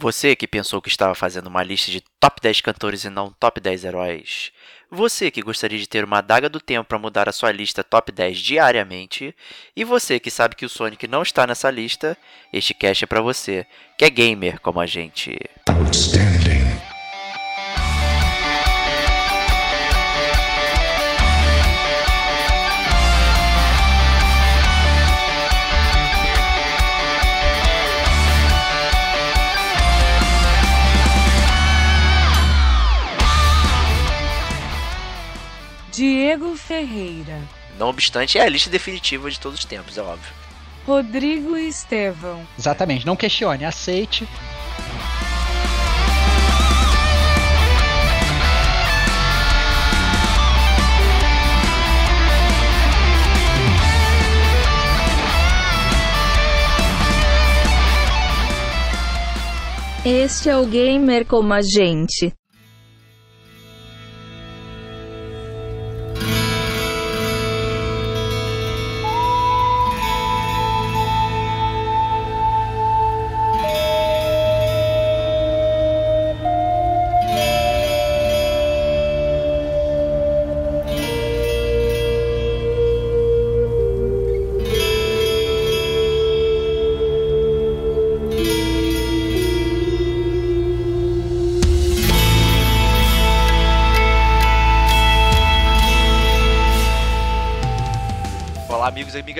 Você que pensou que estava fazendo uma lista de top 10 cantores e não top 10 heróis. Você que gostaria de ter uma adaga do tempo para mudar a sua lista top 10 diariamente. E você que sabe que o Sonic não está nessa lista, este cast é para você, que é gamer como a gente. Outstanding. Diego Ferreira. Não obstante, é a lista definitiva de todos os tempos, é óbvio. Rodrigo Estevão. Exatamente, não questione, aceite. Este é o gamer como a gente.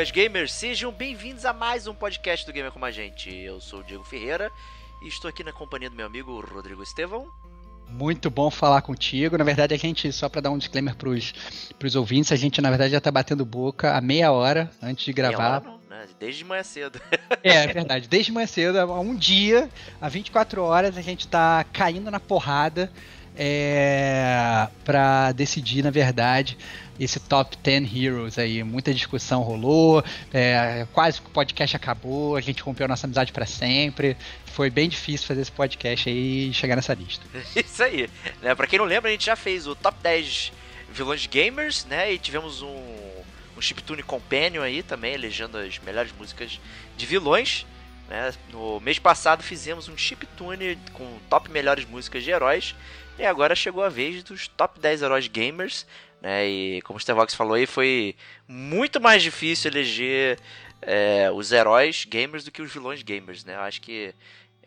Amigas gamers, sejam bem-vindos a mais um podcast do Gamer Como a Gente. Eu sou o Diego Ferreira e estou aqui na companhia do meu amigo Rodrigo Estevão. Muito bom falar contigo. Na verdade, a gente, só para dar um disclaimer pros, pros ouvintes, a gente na verdade já tá batendo boca há meia hora antes de gravar. Meia hora, não, né? Desde manhã cedo. é, é verdade. Desde manhã cedo, há um dia, há 24 horas, a gente tá caindo na porrada é, para decidir, na verdade, esse top 10 heroes aí. Muita discussão rolou, é, quase que o podcast acabou, a gente rompeu nossa amizade para sempre. Foi bem difícil fazer esse podcast aí e chegar nessa lista. Isso aí. Né, pra quem não lembra, a gente já fez o top 10 vilões gamers, né? E tivemos um, um Chiptune Companion aí também, elegendo as melhores músicas de vilões. Né? No mês passado fizemos um chiptune com top melhores músicas de heróis. E agora chegou a vez dos top 10 heróis gamers. Né? E como o Stevox falou aí, foi muito mais difícil eleger é, os heróis gamers do que os vilões gamers. Né? Eu acho que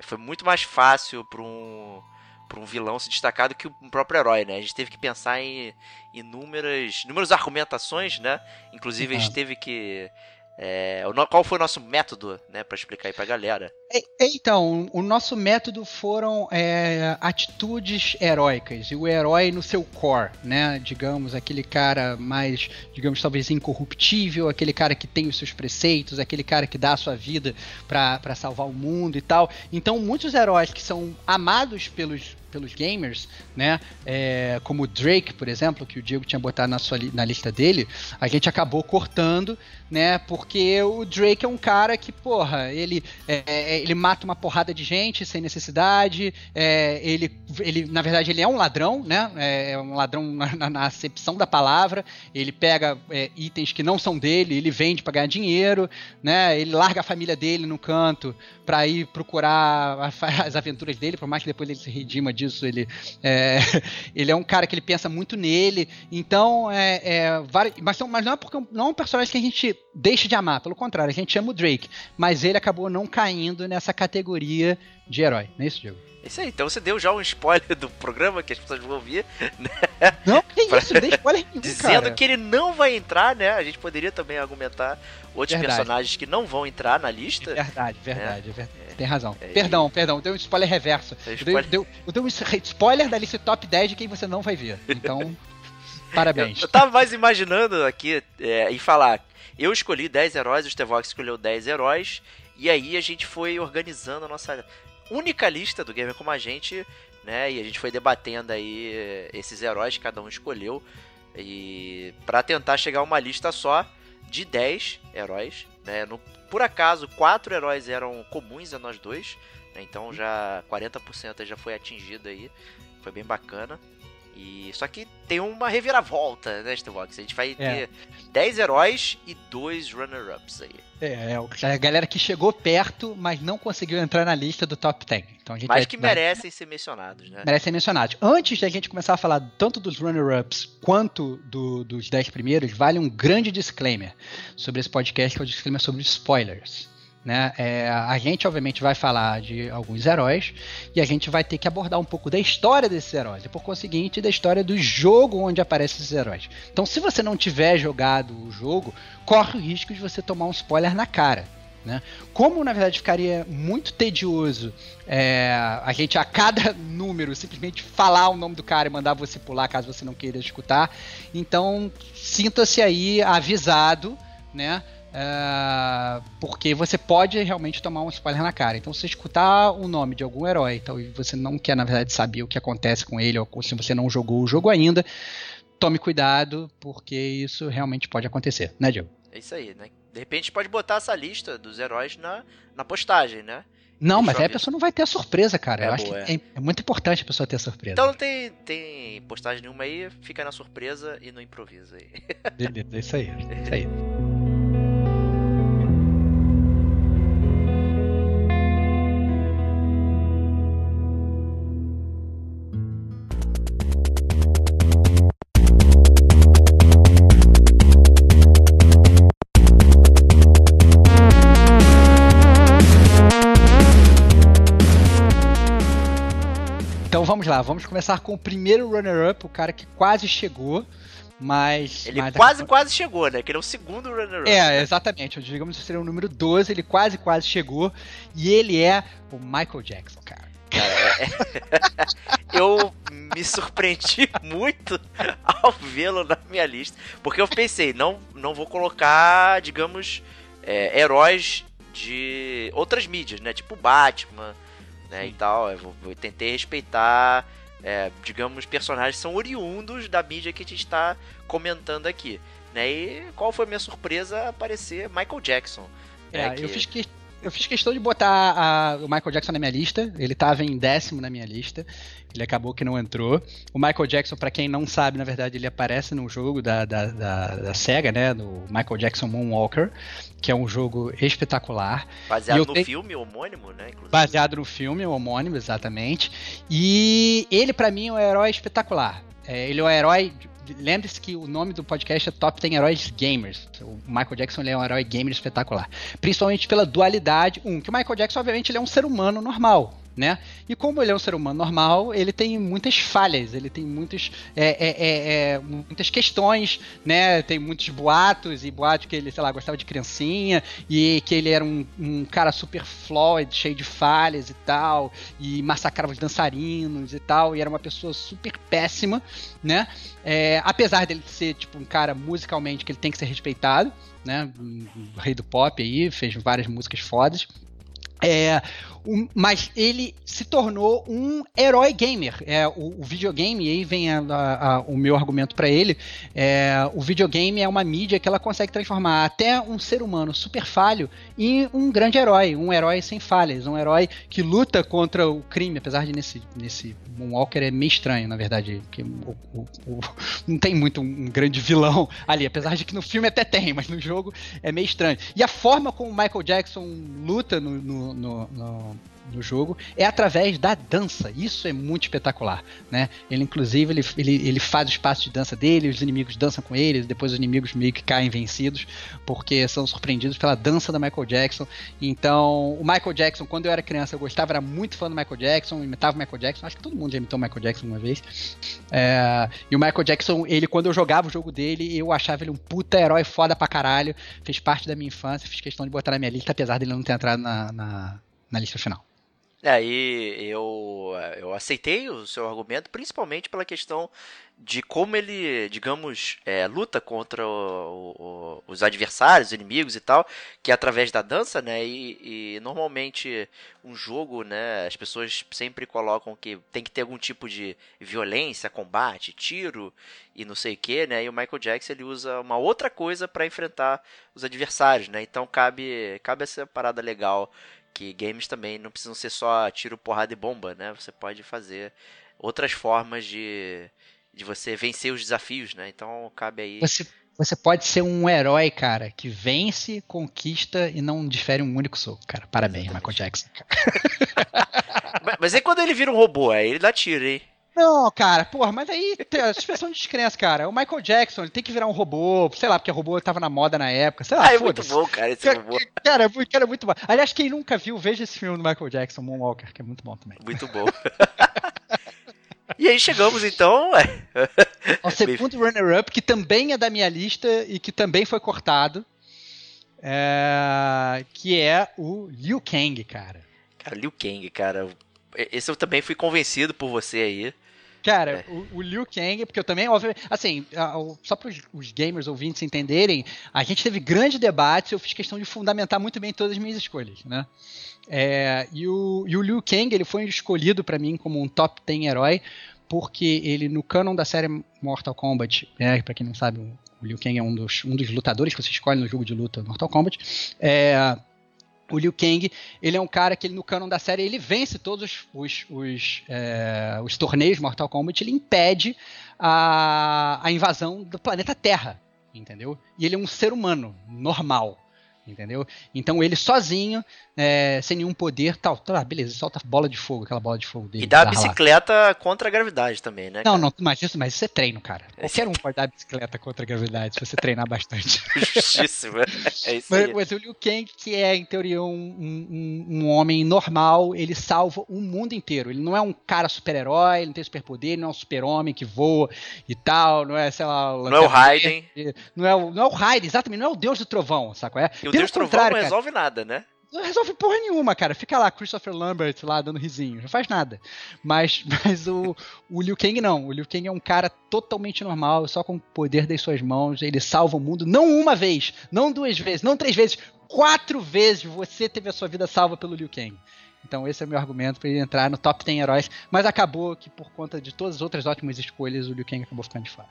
foi muito mais fácil para um, pra um vilão se destacar do que o próprio herói. Né? A gente teve que pensar em inúmeras, inúmeras argumentações, né? Inclusive, a gente teve que é, qual foi o nosso método, né, para explicar aí pra galera? É, é, então, o nosso método foram é, atitudes heróicas e o herói no seu core, né? Digamos, aquele cara mais, digamos, talvez incorruptível, aquele cara que tem os seus preceitos, aquele cara que dá a sua vida para salvar o mundo e tal. Então, muitos heróis que são amados pelos pelos gamers, né? É, como o Drake, por exemplo, que o Diego tinha botado na, sua, na lista dele, a gente acabou cortando, né? Porque o Drake é um cara que, porra, ele, é, é ele mata uma porrada de gente sem necessidade, é, ele, ele, na verdade, ele é um ladrão, né? É, é um ladrão na, na acepção da palavra, ele pega é, itens que não são dele, ele vende para ganhar dinheiro, né? Ele larga a família dele no canto para ir procurar as aventuras dele, por mais que depois ele se redima disso disso, ele é, ele é um cara que ele pensa muito nele, então é, é mas, mas, não é porque não é um personagem que a gente deixa de amar, pelo contrário, a gente ama o Drake, mas ele acabou não caindo nessa categoria de herói, não é isso, Diego? É isso aí, então você deu já um spoiler do programa que as pessoas vão ouvir, né? Não, que pra... isso, não dei spoiler nenhum, Dizendo cara. que ele não vai entrar, né? A gente poderia também argumentar outros verdade. personagens que não vão entrar na lista. É verdade, verdade, é verdade. Tem razão. É, perdão, perdão, deu um spoiler reverso. Spoiler... Deu, deu, deu um spoiler da lista top 10 de quem você não vai ver. Então, parabéns. Eu, eu tava mais imaginando aqui é, e falar. Eu escolhi 10 heróis, o Stevox escolheu 10 heróis. E aí a gente foi organizando a nossa única lista do Gamer Como a Gente, né? E a gente foi debatendo aí eh, esses heróis que cada um escolheu. E para tentar chegar a uma lista só de 10 heróis, né? No, por acaso, quatro heróis eram comuns a nós dois, né? então já 40% já foi atingido aí, foi bem bacana. E, só que tem uma reviravolta, né, Stevox? A gente vai É. ter 10 heróis e dois runner-ups aí. É, é a galera que chegou perto, mas não conseguiu entrar na lista do top 10. Então a gente Mas que vai- merecem ser mencionados, né? merecem ser mencionados. Antes da gente começar a falar tanto dos runner-ups quanto do- dos 10 primeiros, vale um grande disclaimer sobre esse podcast, que é o disclaimer sobre spoilers. Né? É, a gente, obviamente, vai falar de alguns heróis e a gente vai ter que abordar um pouco da história desses heróis e, por conseguinte, da história do jogo onde aparecem esses heróis. Então, se você não tiver jogado o jogo, corre o risco de você tomar um spoiler na cara. Né? Como, na verdade, ficaria muito tedioso é, a gente, a cada número, simplesmente falar o nome do cara e mandar você pular caso você não queira escutar, então sinta-se aí avisado, né? É, porque você pode realmente tomar um spoiler na cara. Então, se você escutar o nome de algum herói então, e você não quer, na verdade, saber o que acontece com ele, ou se você não jogou o jogo ainda, tome cuidado, porque isso realmente pode acontecer, né, Diego? É isso aí, né? De repente pode botar essa lista dos heróis na, na postagem, né? Não, Deixa mas aí a pessoa não vai ter a surpresa, cara. É Eu acho boa, que é, é muito importante a pessoa ter a surpresa. Então não tem, tem postagem nenhuma aí, fica na surpresa e no improviso aí. Beleza, é isso aí. é Isso aí. Vamos lá, vamos começar com o primeiro runner-up, o cara que quase chegou, mas. Ele mas quase, quase chegou, né? Que ele é o segundo runner-up. É, exatamente. Digamos que seria o número 12, ele quase, quase chegou. E ele é o Michael Jackson, cara. Eu me surpreendi muito ao vê-lo na minha lista. Porque eu pensei, não, não vou colocar, digamos, é, heróis de outras mídias, né? Tipo Batman, né? E tal. Eu, vou- eu tentei respeitar, é, digamos, personagens que são oriundos da mídia que a gente está comentando aqui. Né? E qual foi a minha surpresa? Aparecer Michael Jackson. É, né, que- eu, fiz que- eu fiz questão de botar a- o Michael Jackson na minha lista. Ele tava em décimo na minha lista. Ele acabou que não entrou. O Michael Jackson, pra quem não sabe, na verdade, ele aparece no jogo da, da, da, da SEGA, né? Do Michael Jackson Moonwalker, que é um jogo espetacular. Baseado no tenho- filme homônimo, né? Inclusive. Baseado no filme, homônimo, exatamente. E ele, pra mim, é um herói espetacular. É, ele é um herói. Lembre-se que o nome do podcast é Top 10 Heróis Gamers. O Michael Jackson é um herói gamer espetacular. Principalmente pela dualidade. Um, que o Michael Jackson, obviamente, ele é um ser humano normal. Né? E como ele é um ser humano normal, ele tem muitas falhas, ele tem muitos, é, é, é, é, muitas questões, né? Tem muitos boatos e boatos que ele, sei lá, gostava de criancinha e que ele era um, um cara super flawed, cheio de falhas e tal, e massacrava os dançarinos e tal, e era uma pessoa super péssima, né? É, apesar dele ser tipo um cara musicalmente que ele tem que ser respeitado, né? Um rei do pop aí, fez várias músicas fodas. É, um- mas ele se tornou um herói gamer. É, o, o videogame, aí vem a- a- a- o meu argumento para ele. é, o videogame é uma mídia que ela consegue transformar até um ser humano super falho em um grande herói, um herói sem falhas, um herói que luta contra o crime, apesar de nesse, nesse Moonwalker é meio estranho, na verdade, que o- o- o- não tem muito um grande vilão ali, apesar de que no filme até tem, mas no jogo é meio estranho. E a forma como o Michael Jackson luta no, no, no- no- no jogo é através da dança. Isso é muito espetacular, né? Ele inclusive ele, ele, ele faz os passos de dança dele, os inimigos dançam com ele, depois os inimigos meio que caem vencidos porque são surpreendidos pela dança da Michael Jackson. Então, o Michael Jackson, quando eu era criança, eu gostava, era muito fã do Michael Jackson, imitava o Michael Jackson. Acho que todo mundo já imitou o Michael Jackson uma vez. É, e o Michael Jackson, ele, quando eu jogava o jogo dele, eu achava ele um puta herói foda pra caralho. Fez parte da minha infância, fiz questão de botar na minha lista, apesar dele não ter entrado na, na, na lista final. Aí eu, eu aceitei o seu argumento, principalmente pela questão de como ele, digamos, é, luta contra o- o- os adversários, os inimigos e tal, que é através da dança, né? E, e normalmente um jogo, né? As pessoas sempre colocam que tem que ter algum tipo de violência, combate, tiro e não sei o que, né? E o Michael Jackson ele usa uma outra coisa para enfrentar os adversários, né? Então cabe, cabe essa parada legal que games também não precisam ser só tiro, porrada e bomba, né? Você pode fazer outras formas de, de você vencer os desafios, né? Então cabe aí. Você, você pode ser um herói, cara, que vence, conquista e não difere um único soco, cara. Parabéns, Exatamente. Michael Jackson. Mas, mas aí quando ele vira um robô, aí ele dá tiro, hein? Não, cara, porra, mas aí suspensão de descrença, cara. O Michael Jackson, ele tem que virar um robô, sei lá, porque robô tava na moda na época, sei lá, Ah, é muito bom, cara, esse Cara, robô. cara, é muito- cara, é muito bom. Aliás, quem nunca viu, veja esse filme do Michael Jackson, Moonwalker, que é muito bom também. Muito bom. e aí chegamos então. é, O segundo runner-up, que também é da minha lista e que também foi cortado, é, que é o Liu Kang, cara. Cara, Liu Kang, cara. Esse eu também fui convencido por você aí. Cara, É. o, o Liu Kang, porque eu também, obviamente, assim, só para os gamers ouvintes entenderem, a gente teve grande debate, eu fiz questão de fundamentar muito bem todas as minhas escolhas, né? É, e, o, e o Liu Kang, ele foi escolhido para mim como um top 10 herói, porque ele, no canon da série Mortal Kombat, né, para quem não sabe, o o Liu Kang é um dos, um dos lutadores que você escolhe no jogo de luta Mortal Kombat, é, o Liu Kang, ele é um cara que ele, no canon da série ele vence todos os, os, os, é, os torneios Mortal Kombat, ele impede a, a invasão do planeta Terra, entendeu? E ele é um ser humano normal, entendeu? Então ele sozinho, é, sem nenhum poder, tal, tá, beleza, solta bola de fogo, aquela bola de fogo dele. E dá a lá. bicicleta contra a gravidade também, né? Não, cara? não, mas isso, mas isso é treino, cara. Qualquer um pode dar bicicleta contra a gravidade se você treinar bastante. Justíssimo. É isso Mas, aí. mas o Liu Kang, que é, em teoria, um, um- um- homem normal, ele salva o mundo inteiro. Ele não é um cara super-herói, ele não tem superpoder, não é um super-homem que voa e tal, não é, sei lá... Não é o Raiden. Não é o, não é o Raiden, exatamente, não é o Deus do Trovão, saco? É? E o Pelo Deus Trovão contrário, não cara, resolve nada, né? Não resolve porra nenhuma, cara. Fica lá, Christopher Lambert lá dando risinho, não faz nada. Mas, mas o, o Liu Kang não. O Liu Kang é um cara totalmente normal, só com o poder das suas mãos. Ele salva o mundo, não uma vez, não duas vezes, não três vezes, quatro vezes você teve a sua vida salva pelo Liu Kang. Então esse é o meu argumento para ele entrar no top 10 heróis. Mas acabou que por conta de todas as outras ótimas escolhas, o Liu Kang acabou ficando de fora.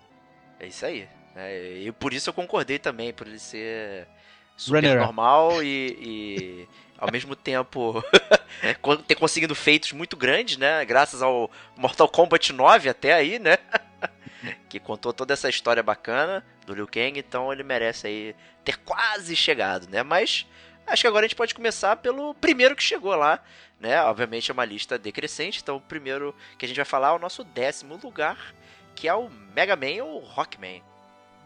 É isso aí. É, e por isso eu concordei também, por ele ser super normal e, e, ao mesmo tempo con- ter conseguido feitos muito grandes, né? Graças ao Mortal Kombat 9 até aí, né? que contou toda essa história bacana do Liu Kang, então ele merece aí ter quase chegado, né? Mas acho que agora a gente pode começar pelo primeiro que chegou lá, né? Obviamente é uma lista decrescente, então o primeiro que a gente vai falar é o nosso décimo lugar, que é o Mega Man ou Rockman.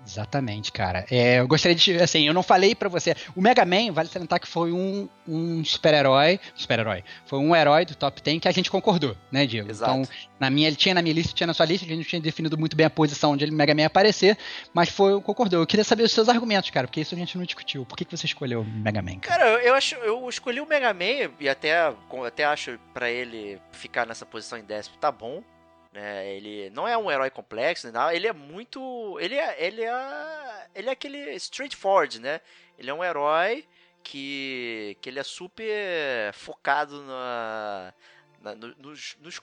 Exatamente, cara. É, eu gostaria de. Assim, eu não falei pra você. O Mega Man, vale salientar que foi um, um super-herói. Super-herói. Foi um herói do top 10 que a gente concordou, né, Diego? Exato. Então, na minha, ele tinha na minha lista, tinha na sua lista, a gente não tinha definido muito bem a posição onde ele Mega Man ia aparecer, mas foi, concordou. Eu queria saber os seus argumentos, cara, porque isso a gente não discutiu. Por que, que você escolheu o Mega Man? Cara? Cara, eu, acho, eu escolhi o Mega Man e até, até acho pra ele ficar nessa posição em décimo tá bom. Né? Ele não é um herói complexo, nada, ele é muito, ele é, ele é, ele é aquele straightforward, né? Ele é um herói que, que ele é super focado na, na- no- nos, nos-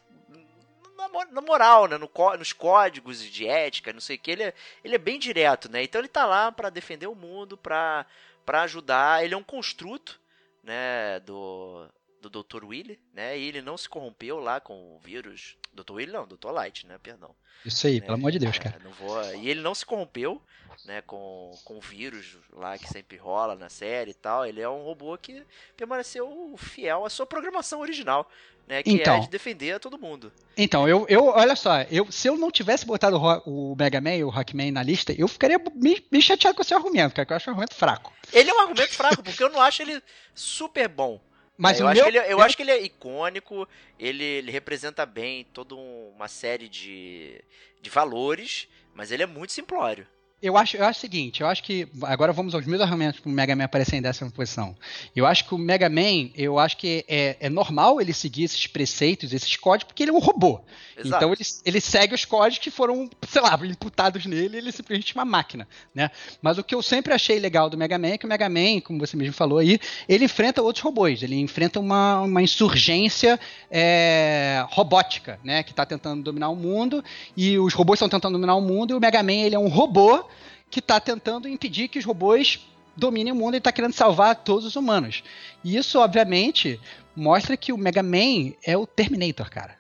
na, mo- na moral, né? No, nos códigos de ética, não sei o que. Ele é, ele é bem direto, né? Então ele tá lá pra defender o mundo, para ajudar. Ele é um construto, né, do do Dr. Willy, né? E ele não se corrompeu lá com o vírus. Dr. Willy não, Dr. Light, né? Perdão. Isso aí, né? pelo amor de Deus, É, cara. não vou... E ele não se corrompeu, né, com, com o vírus lá que sempre rola na série e tal. Ele é um robô que permaneceu fiel à sua programação original, né? Que é Então. de defender a todo mundo. Então, eu, eu olha só, eu, se eu não tivesse botado o, o Mega Man e o Rockman na lista, eu ficaria meio chateado com o seu argumento, cara, que eu acho um argumento fraco. Ele é um argumento fraco, porque eu não acho ele super bom. Mas É, eu, acho meu, que ele, eu meu- acho que ele é icônico, ele, ele representa bem toda um- uma série de, de valores, mas ele é muito simplório. Eu acho, eu acho o seguinte, eu acho que. Agora vamos aos meus argumentos para o Mega Man aparecer em décima posição. Eu acho que o Mega Man, eu acho que é, é normal ele seguir esses preceitos, esses códigos, porque ele é um robô. Exato. Então ele, ele segue os códigos que foram, sei lá, imputados nele, ele é simplesmente uma máquina, né? Mas o que eu sempre achei legal do Mega Man é que o Mega Man, como você mesmo falou aí, ele enfrenta outros robôs, ele enfrenta uma, uma insurgência é, robótica, né? Que está tentando dominar o mundo, e os robôs estão tentando dominar o mundo, e o Mega Man ele é um robô que está tentando impedir que os robôs dominem o mundo e está querendo salvar todos os humanos. E isso, obviamente, mostra que o Mega Man é o Terminator, cara.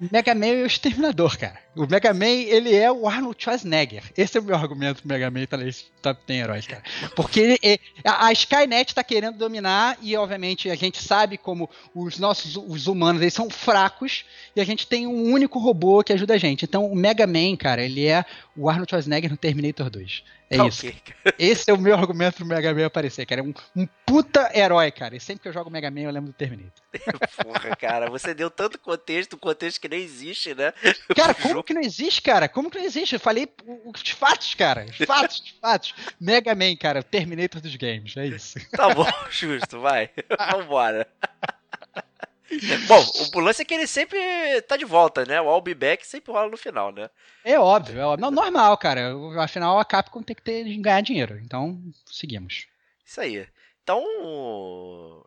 Mega Man é o Exterminador, cara. O Mega Man, ele é o Arnold Schwarzenegger. Esse é o meu argumento pro Mega Man tá top 10 heróis, cara. Porque a Skynet tá querendo dominar e, obviamente, a gente sabe como os nossos os humanos eles são fracos e a gente tem um único robô que ajuda a gente. Então, o Mega Man, cara, ele é o Arnold Schwarzenegger no Terminator 2. É tá isso. Okay. Esse é o meu argumento pro Mega Man aparecer, cara. É um, um puta herói, cara. E sempre que eu jogo Mega Man, eu lembro do Terminator. Porra, cara, você deu tanto contexto, um contexto que nem existe, né? Cara, como que não existe, cara? Como que não existe? Eu falei os fatos, cara. Os fatos, os fatos. Mega Man, cara, Terminator dos games. É isso. Tá bom, justo, vai. Vambora. Bom, o lance é que ele sempre tá de volta, né? O I'll be back sempre rola no final, né? É óbvio, é óbvio. Não, normal, cara. Afinal, a Capcom tem que ter, ganhar dinheiro. Então, seguimos. Isso aí. Então,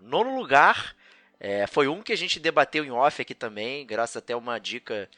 nono lugar é, foi um que a gente debateu em off aqui também, graças até uma dica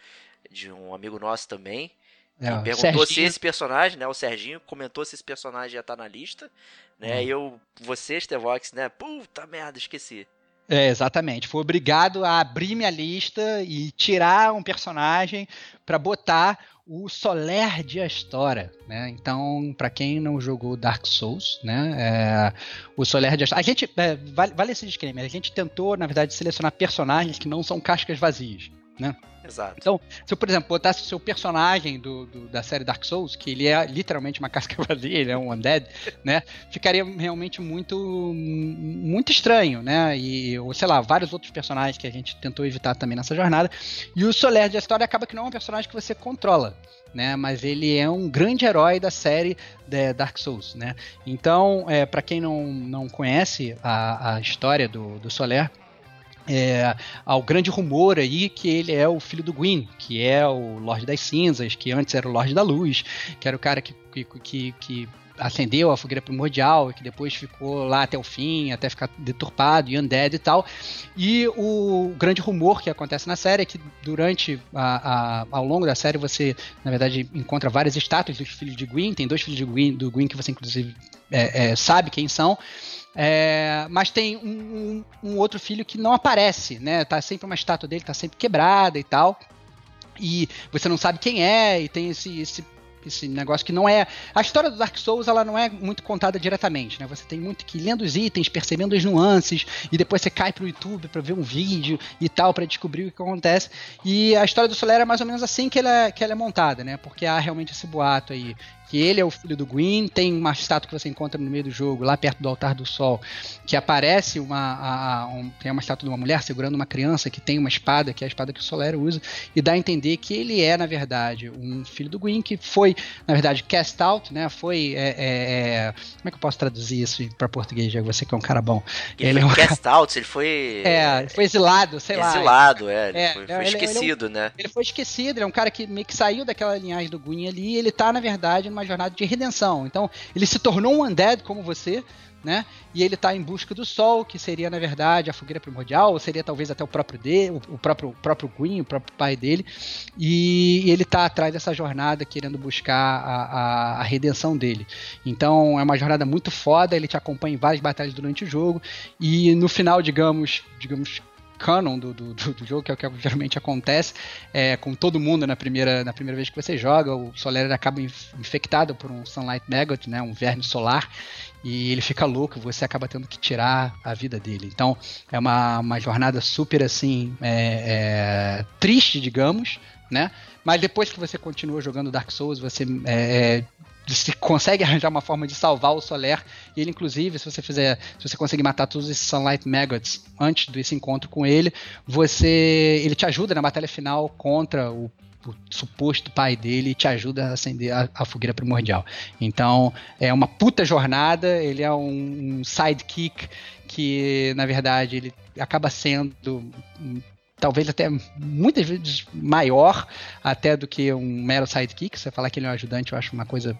de um amigo nosso também. É, perguntou Serginho. se esse personagem, né? O Serginho comentou se esse personagem já tá na lista. Né? Hum. E eu, você, Stevox, né? Puta merda, esqueci. É, exatamente. Fui obrigado a abrir minha lista e tirar um personagem para botar o Soler de Astora, né? Então, para quem não jogou Dark Souls, né? É, o Soler de Astora. A gente é, vale, vale esse disclaimer. A gente tentou, na verdade, selecionar personagens que não são cascas vazias, né? Exato. Então, se eu, por exemplo, botasse o seu personagem do, do, da série Dark Souls, que ele é literalmente uma casca vazia, ele é um undead, né? Ficaria realmente muito muito estranho, né? E, ou sei lá, vários outros personagens que a gente tentou evitar também nessa jornada. E o Soler de História acaba que não é um personagem que você controla. Né, mas ele é um grande herói da série de Dark Souls, né? Então, é, para quem não, não conhece a, a história do, do Soler, é, ao grande rumor aí que ele é o filho do Gwyn, que é o Lorde das Cinzas, que antes era o Lorde da Luz, que era o cara que, que, que, que acendeu a fogueira primordial e que depois ficou lá até o fim, até ficar deturpado e undead e tal. E o grande rumor que acontece na série é que durante a, a, ao longo da série você, na verdade, encontra várias estátuas dos filhos de Gwyn. Tem dois filhos de Gwyn, do Gwyn que você inclusive é, é, sabe quem são. É, mas tem um, um, um, outro filho que não aparece, né? Tá sempre uma estátua dele, tá sempre quebrada e tal. E você não sabe quem é, e tem esse, esse esse negócio que não é. A história do Dark Souls ela não é muito contada diretamente, né? Você tem muito que ir lendo os itens, percebendo as nuances, e depois você cai pro YouTube para ver um vídeo e tal, para descobrir o que acontece. E a história do Soler é mais ou menos assim que ela, que ela é montada, né? Porque há realmente esse boato aí que ele é o filho do Gwyn, tem uma estátua que você encontra no meio do jogo, lá perto do altar do sol, que aparece uma, a, a, um, tem uma estátua de uma mulher segurando uma criança que tem uma espada, que é a espada que o Solero usa, e dá a entender que ele é, na verdade, um filho do Gwyn, que foi, na verdade, cast out, né, foi, é, é, é como é que eu posso traduzir isso para português, já você que é um cara bom. Ele, ele é um cast out, ele foi... É, foi exilado, sei exilado, lá. Exilado, é, ele é, foi, foi ele, esquecido, ele, né. Ele foi esquecido, ele é um cara que meio que saiu daquela linhagem do Gwyn ali, e ele tá, na verdade, numa jornada de redenção. Então, ele se tornou um undead como você, né? E ele está em busca do sol, que seria na verdade a fogueira primordial, ou seria talvez até o próprio dele, o próprio o próprio Gwyn, o próprio pai dele. E, ele está atrás dessa jornada querendo buscar a, a, a, redenção dele. Então é uma jornada muito foda, ele te acompanha em várias batalhas durante o jogo e no final, digamos, digamos canon do, do, do, jogo, que é o que geralmente acontece é, com todo mundo na primeira, na primeira vez que você joga. O Soler acaba infectado por um Sunlight Maggot, né, um verme solar, e ele fica louco, você acaba tendo que tirar a vida dele. Então é uma, uma jornada super assim é, é, triste, digamos, né? Mas depois que você continua jogando Dark Souls, você é, você consegue arranjar uma forma de salvar o Soler. E ele, inclusive, se você fizer. Se você conseguir matar todos esses Sunlight Maggots antes desse encontro com ele, você. ele te ajuda na batalha final contra o, o suposto pai dele e te ajuda a acender a, a, fogueira primordial. Então é uma puta jornada, ele é um, um sidekick que, na verdade, ele acaba sendo talvez até muitas vezes maior até do que um mero sidekick. Você falar que ele é um ajudante, eu acho uma coisa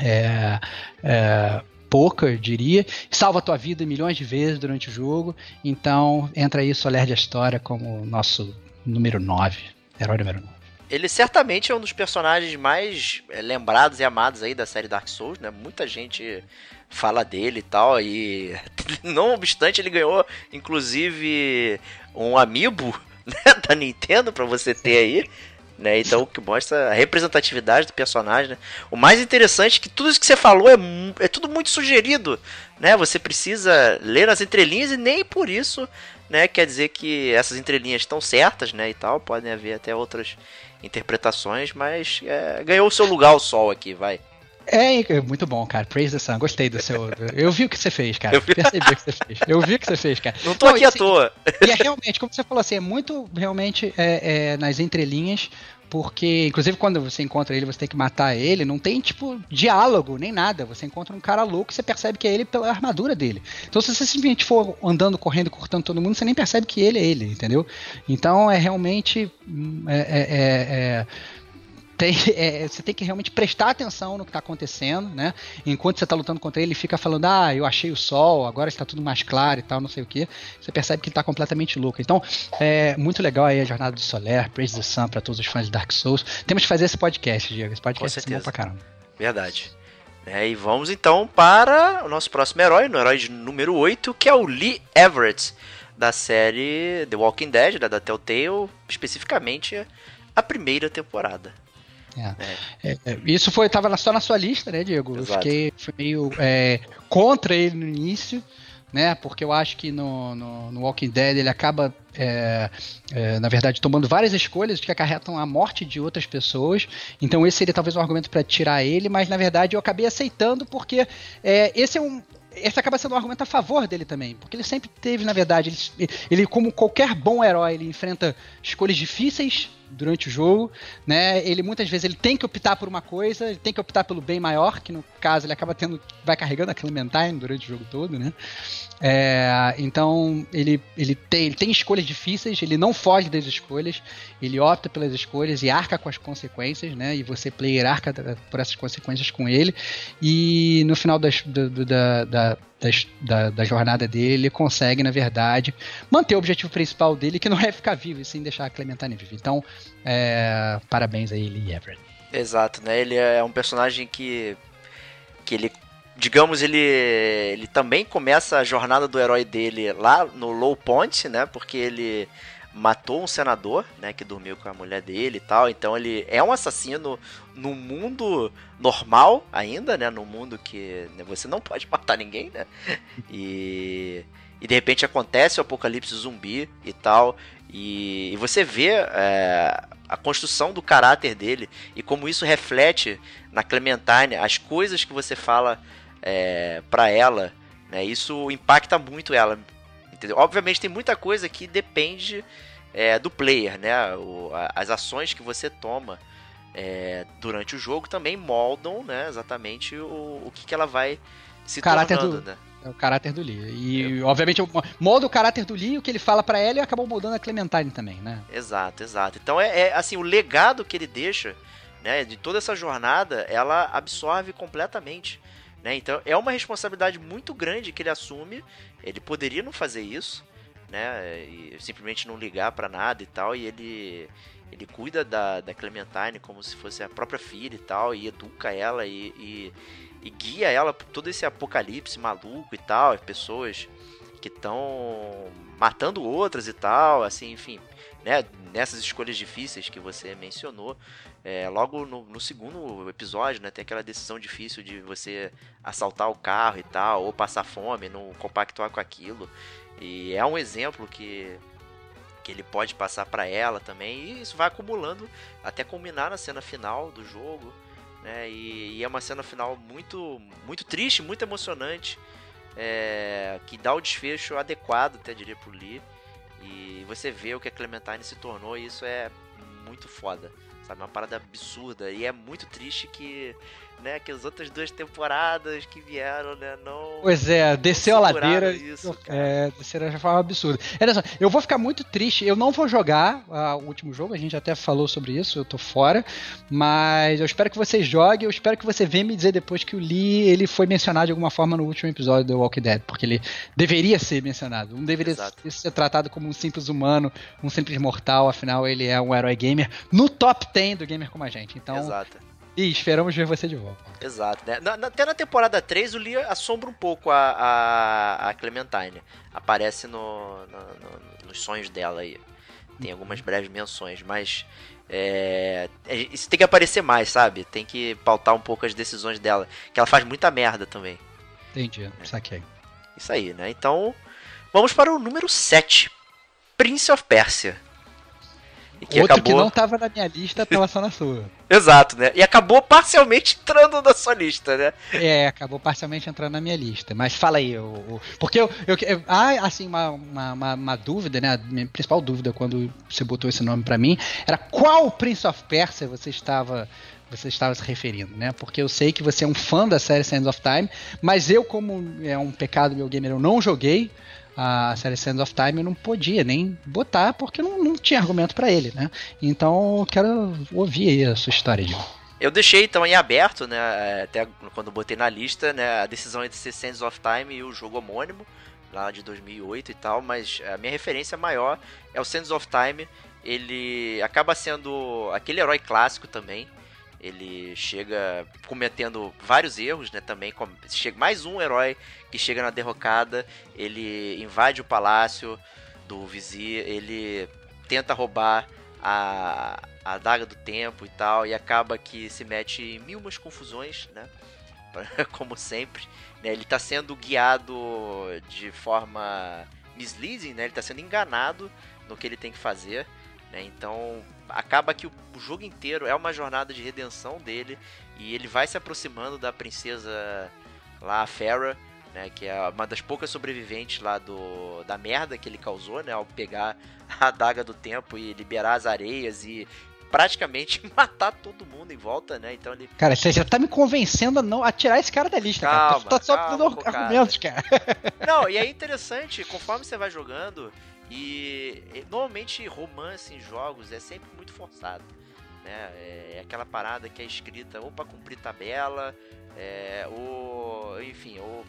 é, é, pouca, eu diria. Salva a tua vida milhões de vezes durante o jogo. Então entra aí Soler de História como nosso número 9, herói número 9. Ele certamente é um dos personagens mais é, lembrados e amados aí da série Dark Souls, né? Muita gente fala dele e tal, e não obstante ele ganhou inclusive um amiibo né, da Nintendo para você ter aí. Né, então, o que mostra a representatividade do personagem. Né? O mais interessante é que tudo isso que você falou é, é tudo muito sugerido. Né? Você precisa ler nas entrelinhas e nem por isso né, quer dizer que essas entrelinhas estão certas né, e tal. Podem haver até outras interpretações, mas é, ganhou o seu lugar o sol aqui, vai. É, muito bom, cara. Praise the Sun. Gostei do seu. Eu vi o que você fez, cara. Eu percebi o que você fez. Eu vi o que você fez, cara. Não tô Não, aqui à toa. E é realmente, como você falou assim, é muito realmente é, é, nas entrelinhas. Porque, inclusive, quando você encontra ele, você tem que matar ele, não tem, tipo, diálogo, nem nada. Você encontra um cara louco e você percebe que é ele pela armadura dele. Então, se você simplesmente for andando, correndo, cortando todo mundo, você nem percebe que ele é ele, entendeu? Então, é realmente. Hum, é, é, é, é tem, é, você tem que realmente prestar atenção no que está acontecendo, né? Enquanto você está lutando contra ele, ele fica falando, ah, eu achei o sol, agora está tudo mais claro e tal, não sei o que. Você percebe que ele está completamente louco. Então, é muito legal aí a jornada do Soler, Praise the Sun para todos os fãs de Dark Souls. Temos que fazer esse podcast, Diego. Esse podcast é bom pra caramba. Verdade. É, e vamos então para o nosso próximo herói, no herói de número 8, que é o Lee Everett, da série The Walking Dead, da, da Telltale, especificamente a primeira temporada. É. É, é, isso foi tava só na sua lista, né, Diego? Exato. Eu fiquei fui meio é, contra ele no início, né? Porque eu acho que no, no, no Walking Dead ele acaba, é, é, na verdade, tomando várias escolhas que acarretam a morte de outras pessoas. Então esse seria talvez um argumento para tirar ele, mas na verdade eu acabei aceitando porque esse é um esse acaba sendo um argumento a favor dele também, porque ele sempre teve, na verdade, ele, ele como qualquer bom herói, ele enfrenta escolhas difíceis durante o jogo, né? Ele muitas vezes ele tem que optar por uma coisa, ele tem que optar pelo bem maior, que no caso ele acaba tendo, vai carregando a Clementine durante o jogo todo, né? É, então ele, ele, tem, ele tem escolhas difíceis, ele não foge das escolhas, ele opta pelas escolhas e arca com as consequências, né? E você player arca por essas consequências com ele e no final das, do, da, da da, da, jornada dele, ele consegue, na verdade, manter o objetivo principal dele, que não é ficar vivo, e sim deixar a Clementine viva. Então, é, parabéns a ele e Everett. Exato, né? Ele é um personagem que, que ele, digamos, ele, ele também começa a jornada do herói dele lá no Low Point, né? Porque ele matou um senador, né, que dormiu com a mulher dele e tal. Então ele é um assassino no mundo normal ainda, né, no mundo que né, você não pode matar ninguém, né? E e de repente acontece o apocalipse zumbi e tal. E, e você vê é, a construção do caráter dele e como isso reflete na Clementine, as coisas que você fala é, para ela, né? Isso impacta muito ela entendeu? Obviamente tem muita coisa que depende é, do player, né? O, a, as ações que você toma é, durante o jogo também moldam, né? Exatamente o, o que, que ela vai se caráter tornando, do, né? É o caráter do Lee. E, obviamente, molda o caráter do Lee, o que ele fala para ela e acabou moldando a Clementine também, né? Exato, exato. Então, é, é assim, o legado que ele deixa, né, de toda essa jornada, ela absorve completamente. Né? Então, é uma responsabilidade muito grande que ele assume ele poderia não fazer isso, né? E simplesmente não ligar para nada e tal. E ele ele cuida da, da Clementine como se fosse a própria filha e tal, e educa ela e, e, e guia ela por todo esse apocalipse maluco e tal, pessoas que estão matando outras e tal, assim, enfim, né? Nessas escolhas difíceis que você mencionou, é, logo no, no, segundo episódio, né, tem aquela decisão difícil de você assaltar o carro e tal, ou passar fome, não compactuar com aquilo. E é um exemplo que, que ele pode passar para ela também, e isso vai acumulando até culminar na cena final do jogo. Né, e, e é uma cena final muito, muito triste, muito emocionante, é, que dá o desfecho adequado, até diria pro Lee. E você vê o que a Clementine se tornou, e isso é muito foda sabe? Uma parada absurda. E é muito triste que, né, que as outras duas temporadas que vieram, né, não. Pois é, desceu a ladeira. Isso, é, desceram já forma absurda. Olha só, eu vou ficar muito triste. Eu não vou jogar uh, o último jogo, a gente até falou sobre isso, eu tô fora. Mas eu espero que você jogue, eu espero que você venha me dizer depois que o Lee ele foi mencionado de alguma forma no último episódio do Walking Dead, porque ele deveria ser mencionado. Não deveria Exato. ser tratado como um simples humano, um simples mortal, afinal ele é um herói gamer no top 10 tem do gamer como a gente. Então. Exato. E esperamos ver você de volta. Exato, né? Na, na, até na temporada 3 o Lee assombra um pouco a, a, a Clementine. Aparece no, no, no, nos sonhos dela aí. tem algumas breves menções, mas é, é, isso tem que aparecer mais, sabe? Tem que pautar um pouco as decisões dela, que ela faz muita merda também. Entendi, saquei. Isso aí, né? Então, vamos para o número 7, Prince of Persia. E que Outro acabou... que não estava na minha lista, estava só na sua. Exato, né? E acabou parcialmente entrando na sua lista, né? É, acabou parcialmente entrando na minha lista. Mas fala aí, eu, porque eu, eu, eu ah, assim, uma, uma, uma, dúvida, né? A minha principal dúvida quando você botou esse nome para mim era qual Prince of Persia você estava você estava se referindo, né? Porque eu sei que você é um fã da série Sands of Time, mas eu, como é um pecado meu gamer, eu não joguei a série Sands of Time eu não podia nem botar porque não, não tinha argumento para ele, né? Então quero ouvir aí a sua história. Eu deixei então em aberto, né, até quando botei na lista, né, a decisão entre ser Sands of Time e o jogo homônimo, lá de 2008 e tal, mas a minha referência maior é o Sands of Time. Ele acaba sendo aquele herói clássico também, ele chega cometendo vários erros, né? Também chega mais um herói que chega na derrocada, ele invade o palácio do vizir, ele tenta roubar a, a daga do tempo e tal, e acaba que se mete em mil umas confusões, né? Como sempre, né? Ele está sendo guiado de forma misleading, né? Ele está sendo enganado no que ele tem que fazer, né? Então acaba que o jogo inteiro é uma jornada de redenção dele e ele vai se aproximando da princesa lá, a Farah, né, que é uma das poucas sobreviventes lá do da merda que ele causou, né, ao pegar a adaga do tempo e liberar as areias e praticamente matar todo mundo em volta, né? Então ele Cara, você já tá me convencendo a não a tirar esse cara da lista, calma, cara. Tá só calma, dando argumentos, cara. Não, e é interessante, conforme você vai jogando, e, e normalmente romance em jogos é sempre muito forçado. Né? É, é aquela parada que é escrita ou para cumprir tabela, é, ou enfim, ou,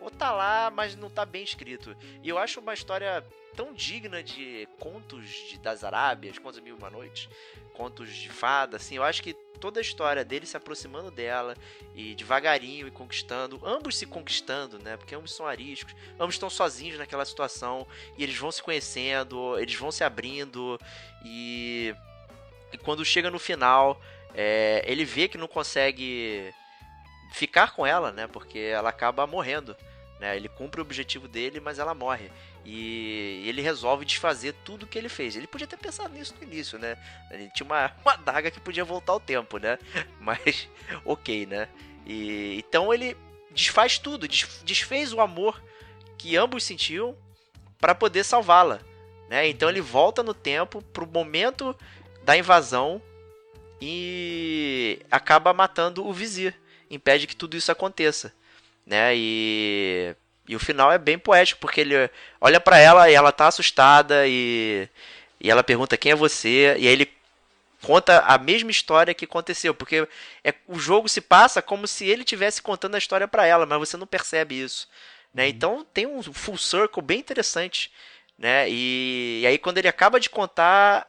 ou tá lá, mas não tá bem escrito. E eu acho uma história tão digna de contos de, das Arábias, contos de Mil Uma Noites, contos de fada, assim, eu acho que toda a história dele se aproximando dela e devagarinho e conquistando, ambos se conquistando, né? Porque ambos são ariscos, ambos estão sozinhos naquela situação e eles vão se conhecendo, eles vão se abrindo e, e quando chega no final, é, ele vê que não consegue ficar com ela, né? Porque ela acaba morrendo. Né? Ele cumpre o objetivo dele, mas ela morre. E ele resolve desfazer tudo que ele fez. Ele podia ter pensado nisso no início, né? Ele tinha uma, uma daga que podia voltar ao tempo, né? Mas, ok, né? E, então ele desfaz tudo, desfez o amor que ambos sentiam para poder salvá-la. Né? Então ele volta no tempo pro momento da invasão e acaba matando o vizir. Impede que tudo isso aconteça. Né? E e o final é bem poético, porque ele olha para ela e ela tá assustada e, e ela pergunta quem é você, e aí ele conta a mesma história que aconteceu, porque é, o jogo se passa como se ele tivesse contando a história para ela, mas você não percebe isso, né? Uhum. Então tem um full circle bem interessante, né? E, e, aí quando ele acaba de contar,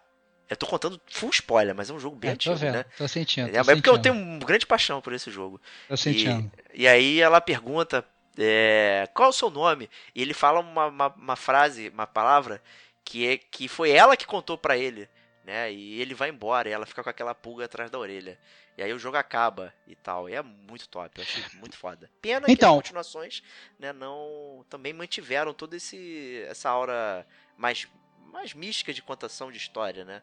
eu tô contando full spoiler, mas é um jogo bem é, antigo, vendo, né? Tô sentindo. Tô é, é porque eu tenho uma grande paixão por esse jogo. Tô sentindo. E, e aí ela pergunta é, qual é o seu nome? E ele fala uma, uma, uma, frase, uma palavra que é que foi ela que contou para ele, né? E ele vai embora e ela fica com aquela pulga atrás da orelha. E aí o jogo acaba e tal. E é muito top, eu achei muito foda. Pena então, que as então. continuações, né, não também mantiveram toda esse essa aura mais mais mística de contação de história, né?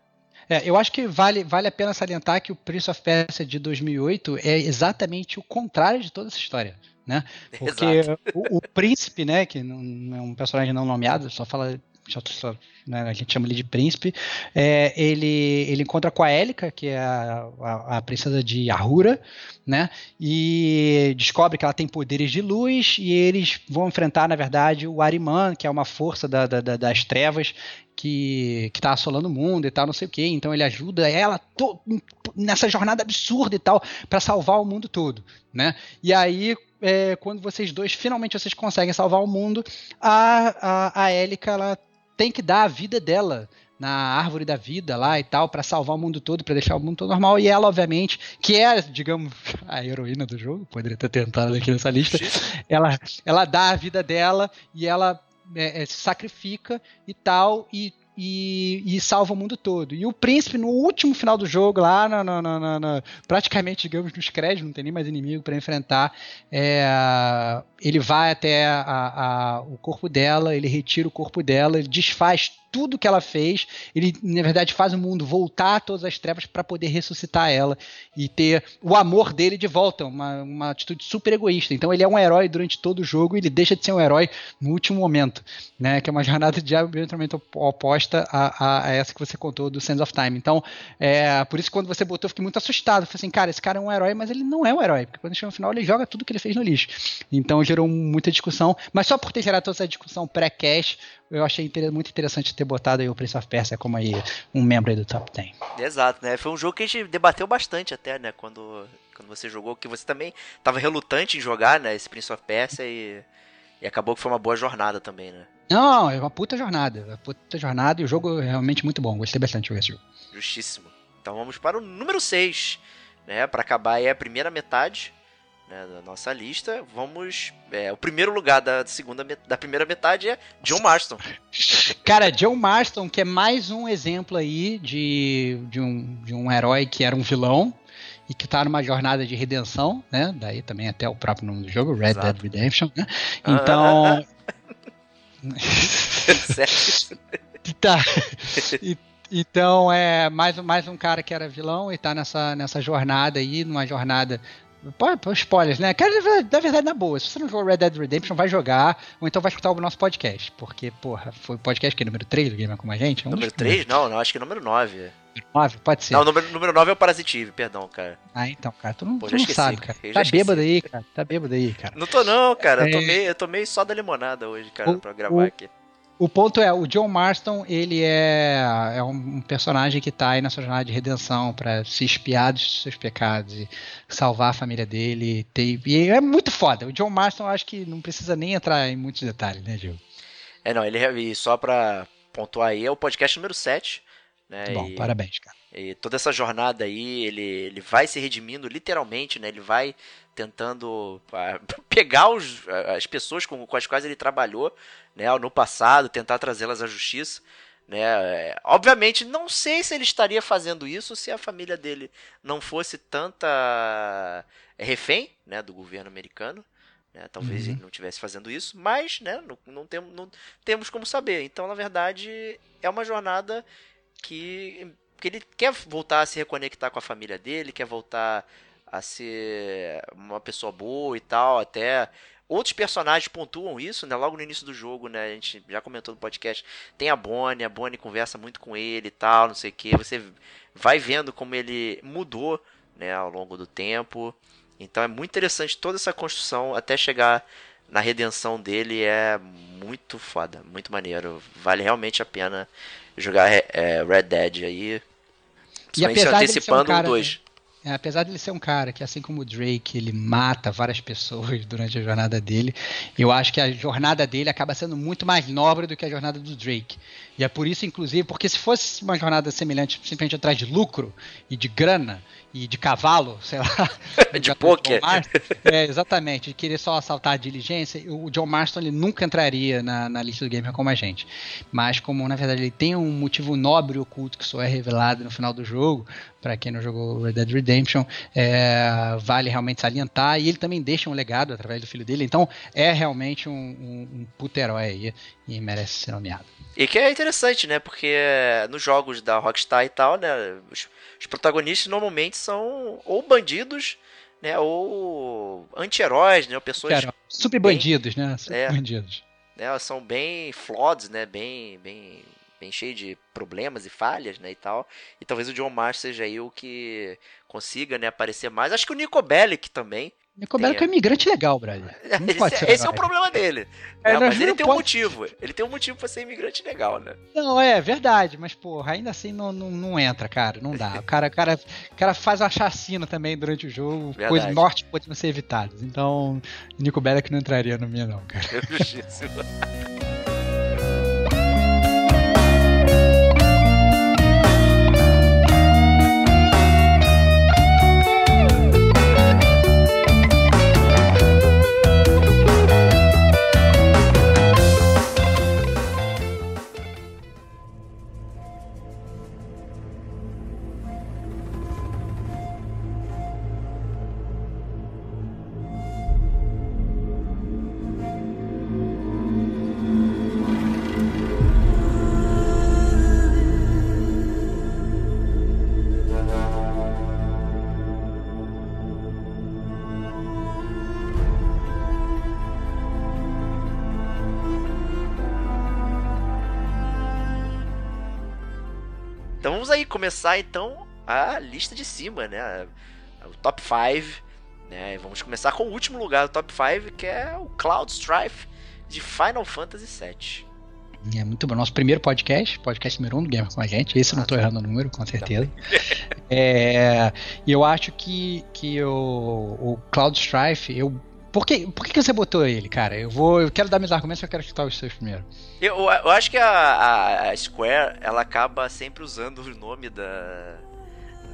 É, eu acho que vale, vale a pena salientar que o Prince of Persia de 2008 é exatamente o contrário de toda essa história né? Porque o, o, príncipe, né, que não, é um personagem não nomeado, só fala né, a gente chama ele de príncipe, é, ele, ele encontra com a Élica, que é a, a, a, princesa de Ahura, né, e descobre que ela tem poderes de luz, e eles vão enfrentar, na verdade, o Ariman, que é uma força da, da, das trevas, que, que tá assolando o mundo e tal, não sei o que. Então ele ajuda ela to, nessa jornada absurda e tal, para salvar o mundo todo, né? E aí, é, quando vocês dois finalmente vocês conseguem salvar o mundo, a, a, a Élica ela tem que dar a vida dela na árvore da vida lá e tal para salvar o mundo todo, para deixar o mundo todo normal. E ela, obviamente, que é, digamos, a heroína do jogo, poderia ter tentado aqui nessa lista, ela, ela dá a vida dela e ela é, é, se sacrifica e tal e e, e, salva o mundo todo. E o príncipe, no último final do jogo, lá na, na, na, na praticamente, digamos, nos créditos, não tem nem mais inimigo para enfrentar, é, ele vai até a, a, o corpo dela, ele retira o corpo dela, ele desfaz tudo que ela fez, ele na verdade faz o mundo voltar a todas as trevas para poder ressuscitar ela e ter o amor dele de volta, uma, uma atitude super egoísta. Então ele é um herói durante todo o jogo e ele deixa de ser um herói no último momento, né? Que é uma jornada diametralmente oposta a, a, a, essa que você contou do Sands of Time. Então, é, por isso quando você botou, eu fiquei muito assustado. Falei assim, cara, esse cara é um herói, mas ele não é um herói, porque quando chega no final ele joga tudo que ele fez no lixo. Então gerou muita discussão, mas só por ter gerado toda essa discussão pré-cash, eu achei muito interessante ter botado aí o Prince of Persia como aí um membro aí do Top 10. Exato, né? Foi um jogo que a gente debateu bastante até, né? Quando, quando você jogou, que você também estava relutante em jogar, né? Esse Prince of Persia e, e acabou que foi uma boa jornada também, né? Não, é uma puta jornada. Uma puta jornada e o jogo é realmente muito bom. Gostei bastante de jogar esse jogo. Justíssimo. Então vamos para o número 6, né? Para acabar aí a primeira metade né, da nossa lista. Vamos. É, o primeiro lugar da segunda da primeira metade é John Marston. Cara, John Marston, que é mais um exemplo aí de, de, um, de um herói que era um vilão e que está numa jornada de redenção, né? Daí também até o próprio nome do jogo, Red Exato. Dead Redemption, né? Então. tá. E, então é mais, mais um cara que era vilão e está nessa, nessa jornada aí, numa jornada spoilers, né? Cara, na verdade, na boa, se você não jogou Red Dead Redemption, vai jogar, ou então vai escutar o nosso podcast. Porque, porra, foi o podcast que é número 3 do Gamer com a gente? É um número 3? Não, não, acho que é número 9. 9? Pode ser. Não, número, número 9 é o Parasitive, perdão, cara. Ah, então, cara, tu não, Pô, tu não esqueci, sabe, cara. Tá bêbado aí, cara. Tá bêbado aí, cara. Não tô não, cara. É... Eu, tomei, eu tomei só da limonada hoje, cara, o, pra gravar o, aqui. O ponto é, o John Marston, ele é, é um personagem que está aí na sua jornada de redenção para se espiar dos seus pecados e salvar a família dele. Ter, e é muito foda. O John Marston, acho que não precisa nem entrar em muitos detalhes, né, Gil? É, não, ele e só para pontuar aí, é o podcast número 7. Né, Bom, e, parabéns, cara. E toda essa jornada aí, ele, ele vai se redimindo literalmente, né? Ele vai tentando pegar os, as pessoas com, com as quais ele trabalhou né, no passado, tentar trazê-las à justiça. Né? É, obviamente, não sei se ele estaria fazendo isso se a família dele não fosse tanta refém né, do governo americano. Né? Talvez uhum. ele não estivesse fazendo isso, mas né, não, não, tem, não temos como saber. Então, na verdade, é uma jornada que, que ele quer voltar a se reconectar com a família dele, quer voltar a ser uma pessoa boa e tal, até Outros personagens pontuam isso, né? Logo no início do jogo, né? A gente já comentou no podcast. Tem a Bonnie, a Bonnie conversa muito com ele e tal, não sei o que. Você vai vendo como ele mudou, né? Ao longo do tempo. Então é muito interessante toda essa construção até chegar na redenção dele. É muito foda, muito maneiro. Vale realmente a pena jogar é, Red Dead aí. Principalmente antecipando um o 2. É, apesar de ele ser um cara que, assim como o Drake, ele mata várias pessoas durante a jornada dele, eu acho que a jornada dele acaba sendo muito mais nobre do que a jornada do Drake. E é por isso, inclusive, porque se fosse uma jornada semelhante, simplesmente atrás de lucro e de grana e de cavalo, sei lá. de poker. É, exatamente, de querer só assaltar a diligência, o John Marston ele nunca entraria na, na lista do gamer como a gente. Mas como, na verdade, ele tem um motivo nobre oculto que só é revelado no final do jogo, para quem não jogou Red Dead Redemption, é, vale realmente salientar. E ele também deixa um legado através do filho dele. Então é realmente um, um, um puto herói aí e merece ser nomeado. E que é interessante, né? Porque nos jogos da Rockstar e tal, né? Os, os protagonistas normalmente são ou bandidos, né? Ou anti-heróis, né? Ou pessoas. Super bandidos, né? Super é, bandidos. Né, são bem flawed, né? Bem, bem bem cheio de problemas e falhas, né, e tal. E talvez o John Marsh seja aí o que consiga, né, aparecer mais. Acho que o Nico Bellic também. Nico Bellic é um imigrante legal, brother. esse, esse é o problema dele. É, né? Mas ele tem um motivo. Ele tem um motivo pra ser imigrante legal, né? Não, é verdade, mas, porra, ainda assim não, não, não entra, cara. Não dá. O cara, cara, cara faz uma chacina também durante o jogo. Verdade. Coisas mortes podem ser evitadas. Então, Nico Bellic não entraria no meu, não, cara. Justíssimo. começar então a lista de cima, né? O top 5. Né? Vamos começar com o último lugar do top 5, que é o Cloud Strife de Final Fantasy VII. É muito bom. Nosso primeiro podcast, podcast número um do Gamer com a gente. Esse eu não estou errando o número, com certeza. é, e eu acho que, que o, o Cloud Strife, eu por que, por que você botou ele, cara? Eu vou, eu quero dar meus argumentos, eu quero escutar os seus primeiro. Eu, eu acho que a, a, Square, ela acaba sempre usando o nome da,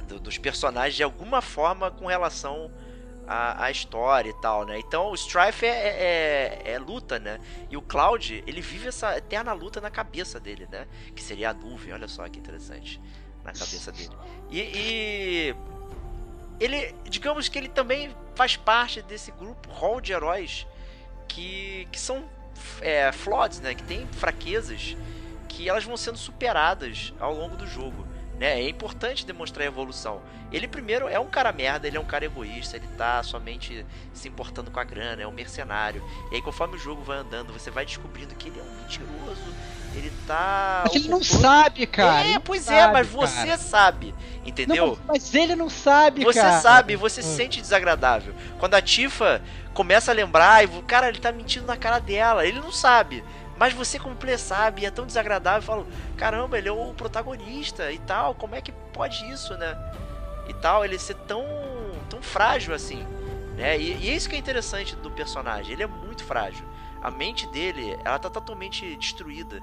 do, dos personagens de alguma forma com relação à, à história e tal, né? Então o Strife é, é, é, é, luta, né? E o Cloud, ele vive essa eterna luta na cabeça dele, né? Que seria a nuvem, olha só que interessante. Na cabeça dele. e, e ele, digamos que ele também faz parte desse grupo hall de heróis que, que são é, floods, né? Que tem fraquezas que elas vão sendo superadas ao longo do jogo. Né? É importante demonstrar a evolução. Ele primeiro é um cara merda, ele é um cara egoísta, ele tá somente se importando com a grana, é um mercenário. E aí conforme o jogo vai andando, você vai descobrindo que ele é um mentiroso, ele tá. Mas ele não sabe, cara. É, pois é, mas você cara. sabe. Entendeu? Não, mas ele não sabe, você cara. Você sabe, você se hum. sente desagradável. Quando a Tifa começa a lembrar, e cara, ele tá mentindo na cara dela, ele não sabe. Mas você, como player, sabe, é tão desagradável, fala, caramba, ele é o protagonista e tal, como é que pode isso, né? E tal, ele ser tão, tão frágil assim, né? E, e é isso que é interessante do personagem, ele é muito frágil. A mente dele, ela tá totalmente destruída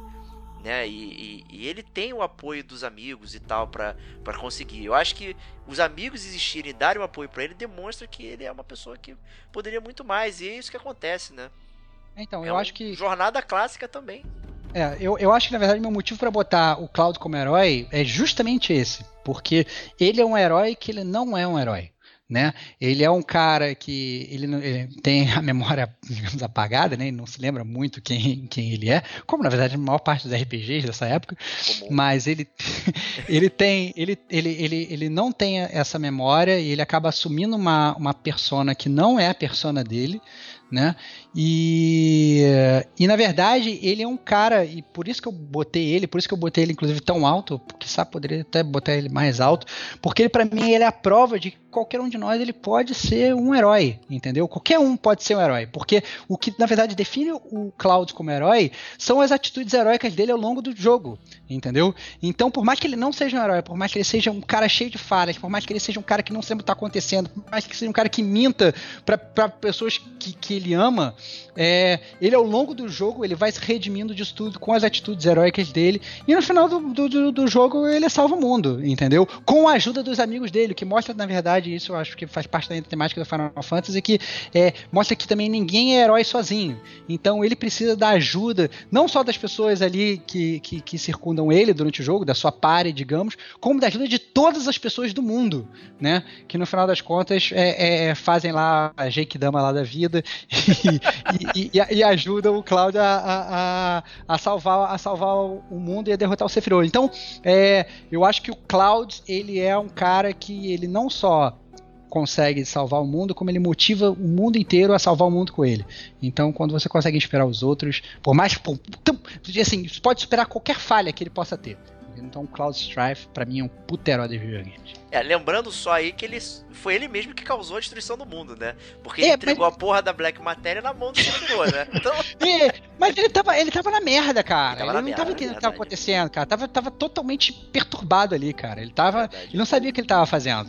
né? E, e, e, ele tem o apoio dos amigos e tal para conseguir. Eu acho que os amigos existirem e darem o apoio para ele demonstra que ele é uma pessoa que poderia muito mais. E é isso que acontece, né? Então, é eu acho que. Jornada clássica também. É, eu, eu acho que na verdade meu motivo para botar o Cloud como herói é justamente esse. Porque ele é um herói que ele não é um herói né? Ele é um cara que ele, ele, tem a memória, digamos, apagada, né? Ele não se lembra muito quem, quem ele é, como na verdade a maior parte dos RPGs dessa época, Comum. mas ele, ele tem, ele, ele, ele, ele não tem essa memória e ele acaba assumindo uma, uma persona que não é a persona dele, né? E, e na verdade ele é um cara, e por isso que eu botei ele, por isso que eu botei ele inclusive tão alto, porque sabe, poderia até botar ele mais alto, porque ele para mim ele é a prova de que qualquer um de nós ele pode ser um herói, entendeu? Qualquer um pode ser um herói, porque o que na verdade define o Cloud como herói são as atitudes heróicas dele ao longo do jogo, entendeu? Então, por mais que ele não seja um herói, por mais que ele seja um cara cheio de falhas, por mais que ele seja um cara que não sempre tá acontecendo, por mais que seja um cara que minta para pessoas que, que ele ama, é, ele ao longo do jogo ele vai se redimindo disso tudo com as atitudes heróicas dele e no final do, do, do jogo ele salva o mundo, entendeu? Com a ajuda dos amigos dele, que mostra na verdade isso eu acho que faz parte da temática do Final Fantasy que é, mostra que também ninguém é herói sozinho. Então ele precisa da ajuda não só das pessoas ali que, que, que circundam ele durante o jogo, da sua pare, digamos, como da ajuda de todas as pessoas do mundo, né? Que no final das contas é, é, fazem lá a Jake Dama lá da vida e, e, e ajuda o Cloud a, a, a, salvar, a salvar o mundo e a derrotar o Sephiroth. Então, é, eu acho que o Cloud ele é um cara que ele não só consegue salvar o mundo, como ele motiva o mundo inteiro a salvar o mundo com ele. Então, quando você consegue inspirar os outros, por mais. Por, assim, pode superar qualquer falha que ele possa ter. Então, Cloud Strife, para mim, é um puto herói de videogames. É, lembrando só aí que ele foi ele mesmo que causou a destruição do mundo, né? Porque ele é, entregou mas... a porra da Black Matéria na mão do Sephiroth, né? Então... É, mas ele tava, ele tava na merda, cara. Ele, ele não merda, tava entendendo o que tava acontecendo, cara. Tava, tava totalmente perturbado ali, cara. Ele tava. Verdade. Ele não sabia o que ele tava fazendo.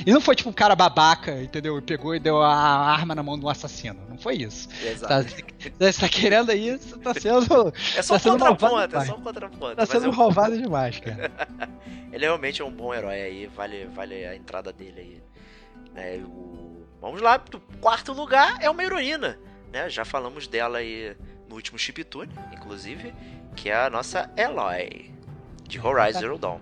Ele não foi tipo um cara babaca, entendeu? E pegou e deu a arma na mão do assassino. Não foi isso. Exato. Tá, você tá querendo aí, você tá sendo. É só tá um contraponto, é só um contraponto. Tá sendo eu... roubado demais, cara. ele realmente é um bom herói aí, vale, vale a entrada dele aí. Né, o... Vamos lá, o quarto lugar é uma heroína, né? Já falamos dela aí no último Chiptune, inclusive, que é a nossa Eloy, de Horizon Zero Dawn.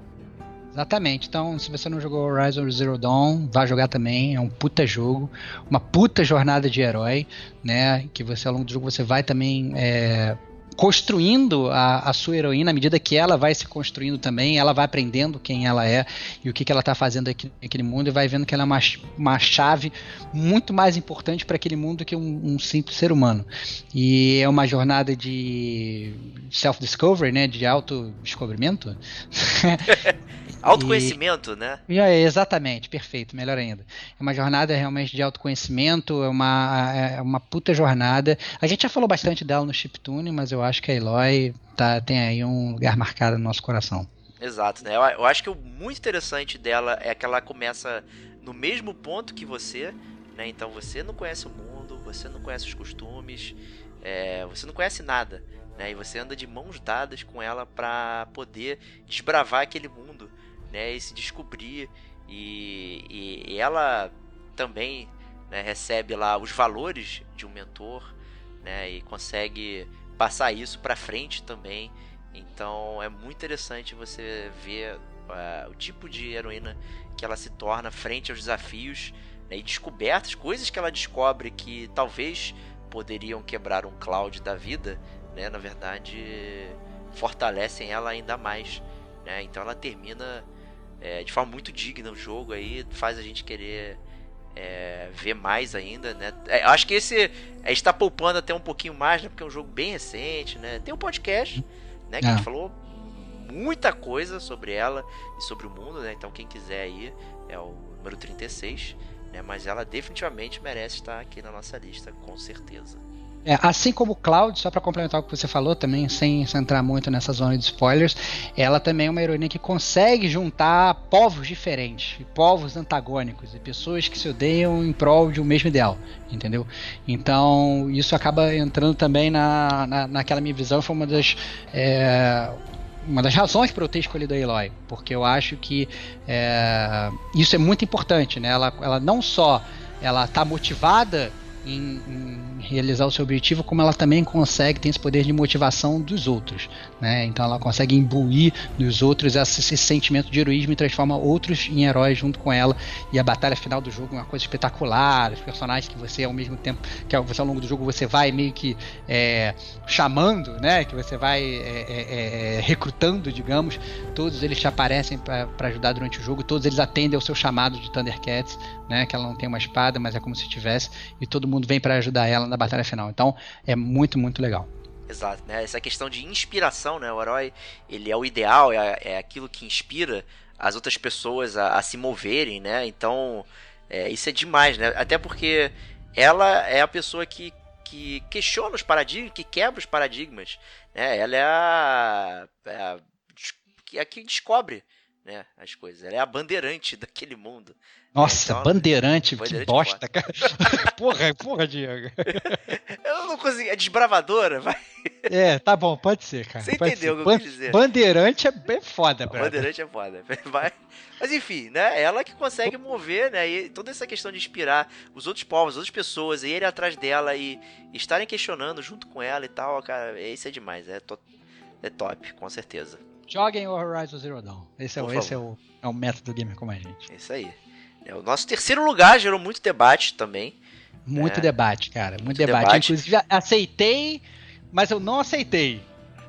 Exatamente. Então, se você não jogou Horizon Zero Dawn, vá jogar também. É um puta jogo, uma puta jornada de herói, né? Que você ao longo do jogo você vai também é, construindo a, a, sua heroína à medida que ela vai se construindo também, ela vai aprendendo quem ela é e o que, que ela está fazendo aqui naquele mundo e vai vendo que ela é uma, uma chave muito mais importante para aquele mundo que um, um, simples ser humano. E é uma jornada de self-discovery, né, de autodescobrimento. Autoconhecimento, e, né? É, exatamente, perfeito, melhor ainda. É uma jornada realmente de autoconhecimento, é uma, é uma puta jornada. A gente já falou bastante dela no Chiptune, mas eu acho que a Eloy tá, tem aí um lugar marcado no nosso coração. Exato, né? Eu, eu acho que o muito interessante dela é que ela começa no mesmo ponto que você, né? Então você não conhece o mundo, você não conhece os costumes, é, você não conhece nada, né? E você anda de mãos dadas com ela para poder desbravar aquele mundo, né? E se descobrir e, e, ela também né, recebe lá os valores de um mentor, né? E consegue passar isso para frente também então é muito interessante você ver uh, o tipo de heroína que ela se torna frente aos desafios né, e descobertas, coisas que ela descobre que talvez poderiam quebrar um cloud da vida, né, na verdade fortalecem ela ainda mais. Né? Então ela termina é, de forma muito digna o jogo aí, faz a gente querer é, ver mais ainda, né? É, acho que esse a gente tá poupando até um pouquinho mais, né? Porque é um jogo bem recente, né? Tem um podcast né? Que a gente falou muita coisa sobre ela e sobre o mundo, né? Então quem quiser aí é o número 36, né? Mas ela definitivamente merece estar aqui na nossa lista, com certeza. É, assim como o Cloud, só para complementar o que você falou também, sem, entrar muito nessa zona de spoilers, ela também é uma heroína que consegue juntar povos diferentes, povos antagônicos e pessoas que se odeiam em prol de um mesmo ideal, entendeu? Então isso acaba entrando também na, na, naquela minha visão, foi uma das é, uma das razões para eu ter escolhido a Eloy, porque eu acho que é, isso é muito importante, né? Ela, ela não só ela está motivada em, em, realizar o seu objetivo, como ela também consegue, tem esse poder de motivação dos outros. Né? Então ela consegue imbuir nos outros esse, esse, sentimento de heroísmo e transforma outros em heróis junto com ela. E a batalha final do jogo é uma coisa espetacular. Os personagens que você, ao mesmo tempo que você ao longo do jogo você vai meio que é, chamando, né? que você vai é, é, é, é recrutando, digamos, todos eles te aparecem para ajudar durante o jogo, todos eles atendem ao seu chamado de Thundercats, né? que ela não tem uma espada, mas é como se tivesse, e todo mundo vem para ajudar ela na batalha final. Então é muito, muito legal. Exato, né? Essa questão de inspiração, né? O herói, ele é o ideal, é, é aquilo que inspira as outras pessoas a, a se moverem, né? Então, é, isso é demais, né? Até porque ela é a pessoa que, que questiona os paradigmas, que quebra os paradigmas, né? Ela é a, é a, é a que descobre né, as coisas. Ela é a bandeirante daquele mundo. Nossa, então, bandeirante, bandeirante, que bosta, cara. porra, porra, Diego. Eu não consegui. É desbravadora, vai. É, tá bom, pode ser, cara. Você entendeu o que eu quis dizer. Bandeirante é bem foda, brother. Bandeirante é foda. Vai. Mas enfim, né? Ela que consegue mover, né? E toda essa questão de inspirar os outros povos, as outras pessoas, e ele atrás dela e, e estarem questionando junto com ela e tal, cara, isso é demais. É, to é top, com certeza. Joguem o Horizon Zero Dawn. Esse, é, o, esse é, o, é o método gamer como a gente. Isso aí. É, o nosso terceiro lugar gerou muito debate também. Muito é. debate, cara. Muito, muito debate. debate. Inclusive, aceitei, mas eu não aceitei.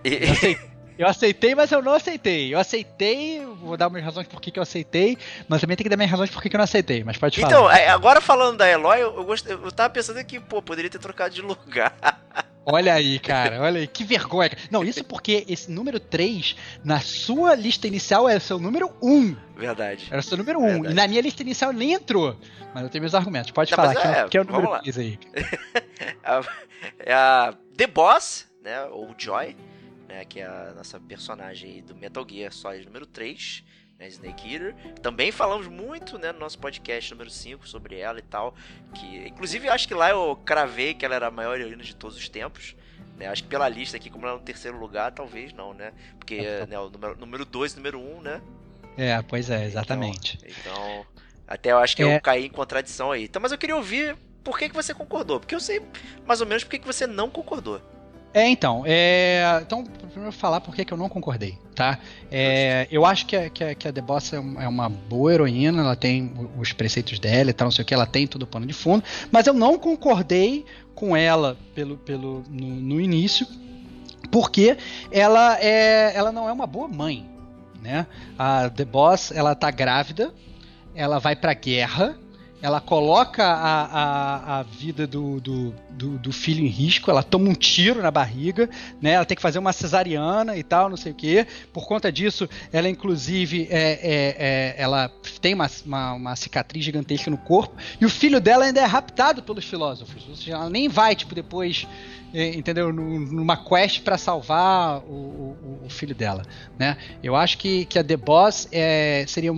Eu aceitei. Eu aceitei, mas eu não aceitei. Eu aceitei, vou dar minhas razões por que eu aceitei, mas também tem que dar minhas razões por que eu não aceitei. Mas pode falar. Então, é, agora falando da Eloy, eu, eu, gost... eu tava pensando que, pô, poderia ter trocado de lugar. Olha aí, cara, olha aí, que vergonha. Não, isso porque esse número 3, na sua lista inicial, era o seu número 1. Verdade. Era o seu número 1. E na minha lista inicial nem entrou. Mas eu tenho meus argumentos. Pode Não, falar, que é, que é o número 3 aí. é a The Boss, né, ou Joy, né, que é a nossa personagem do Metal Gear Solid número 3 né, Snake Eater. Também falamos muito, né, no nosso podcast número 5 sobre ela e tal, que inclusive acho que lá eu cravei que ela era a maior heroína de todos os tempos. Né, acho que pela lista aqui, como ela é no terceiro lugar, talvez não, né? Porque é, né, o número 2 e número 1, um, né? É, pois é, exatamente. Então, então até eu acho que é. eu caí em contradição aí. Então, mas eu queria ouvir por que, que você concordou. Porque eu sei mais ou menos por que, que você não concordou. É, então, é, então, primeiro falar por que eu não concordei, tá? É, eu acho que a, que, a, que a The Boss é, é uma boa heroína, ela tem os preceitos dela e tal, não sei o que, ela tem todo o pano de fundo, mas eu não concordei com ela pelo, pelo, no, no início, porque ela, é, ela não é uma boa mãe, né? A The Boss, ela tá grávida, ela vai pra guerra, ela coloca a, a, a vida do, do, do, do, filho em risco, ela toma um tiro na barriga, né? Ela tem que fazer uma cesariana e tal, não sei o quê. Por conta disso, ela inclusive é, é, é, ela tem uma, uma, uma, cicatriz gigantesca no corpo. E o filho dela ainda é raptado pelos filósofos. Ou seja, ela nem vai, tipo, depois entendeu? Numa quest para salvar o, o, o, filho dela, né? Eu acho que, que a The Boss é, seria,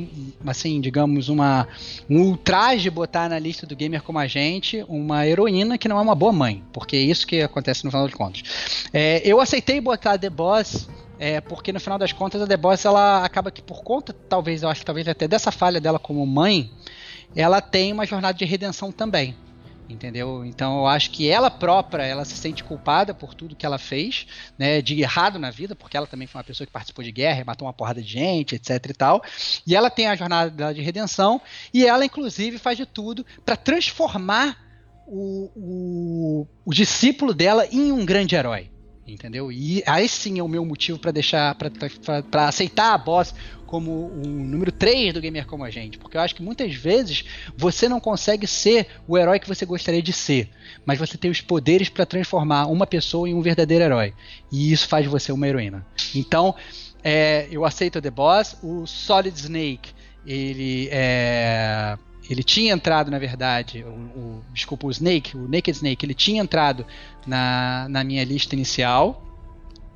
assim, digamos, uma, um ultraje botar na lista do gamer como a gente uma heroína que não é uma boa mãe, porque é isso que acontece no final de contas. É, eu aceitei botar a The Boss é, porque no final das contas a The Boss ela acaba que por conta, talvez, eu acho talvez até dessa falha dela como mãe, ela tem uma jornada de redenção também entendeu? Então eu acho que ela própria, ela se sente culpada por tudo que ela fez, né, de errado na vida, porque ela também foi uma pessoa que participou de guerra, matou uma porrada de gente, etc e tal. E ela tem a jornada de redenção e ela inclusive faz de tudo para transformar o, o, o discípulo dela em um grande herói entendeu? E aí sim é o meu motivo para deixar, para aceitar a boss como o número 3 do Gamer Como a Gente, porque eu acho que muitas vezes você não consegue ser o herói que você gostaria de ser, mas você tem os poderes para transformar uma pessoa em um verdadeiro herói, e isso faz você uma heroína. Então, é, eu aceito The Boss, o Solid Snake, ele é, ele tinha entrado, na verdade, o, o, desculpa, o Snake, o Naked Snake, ele tinha entrado na, na minha lista inicial.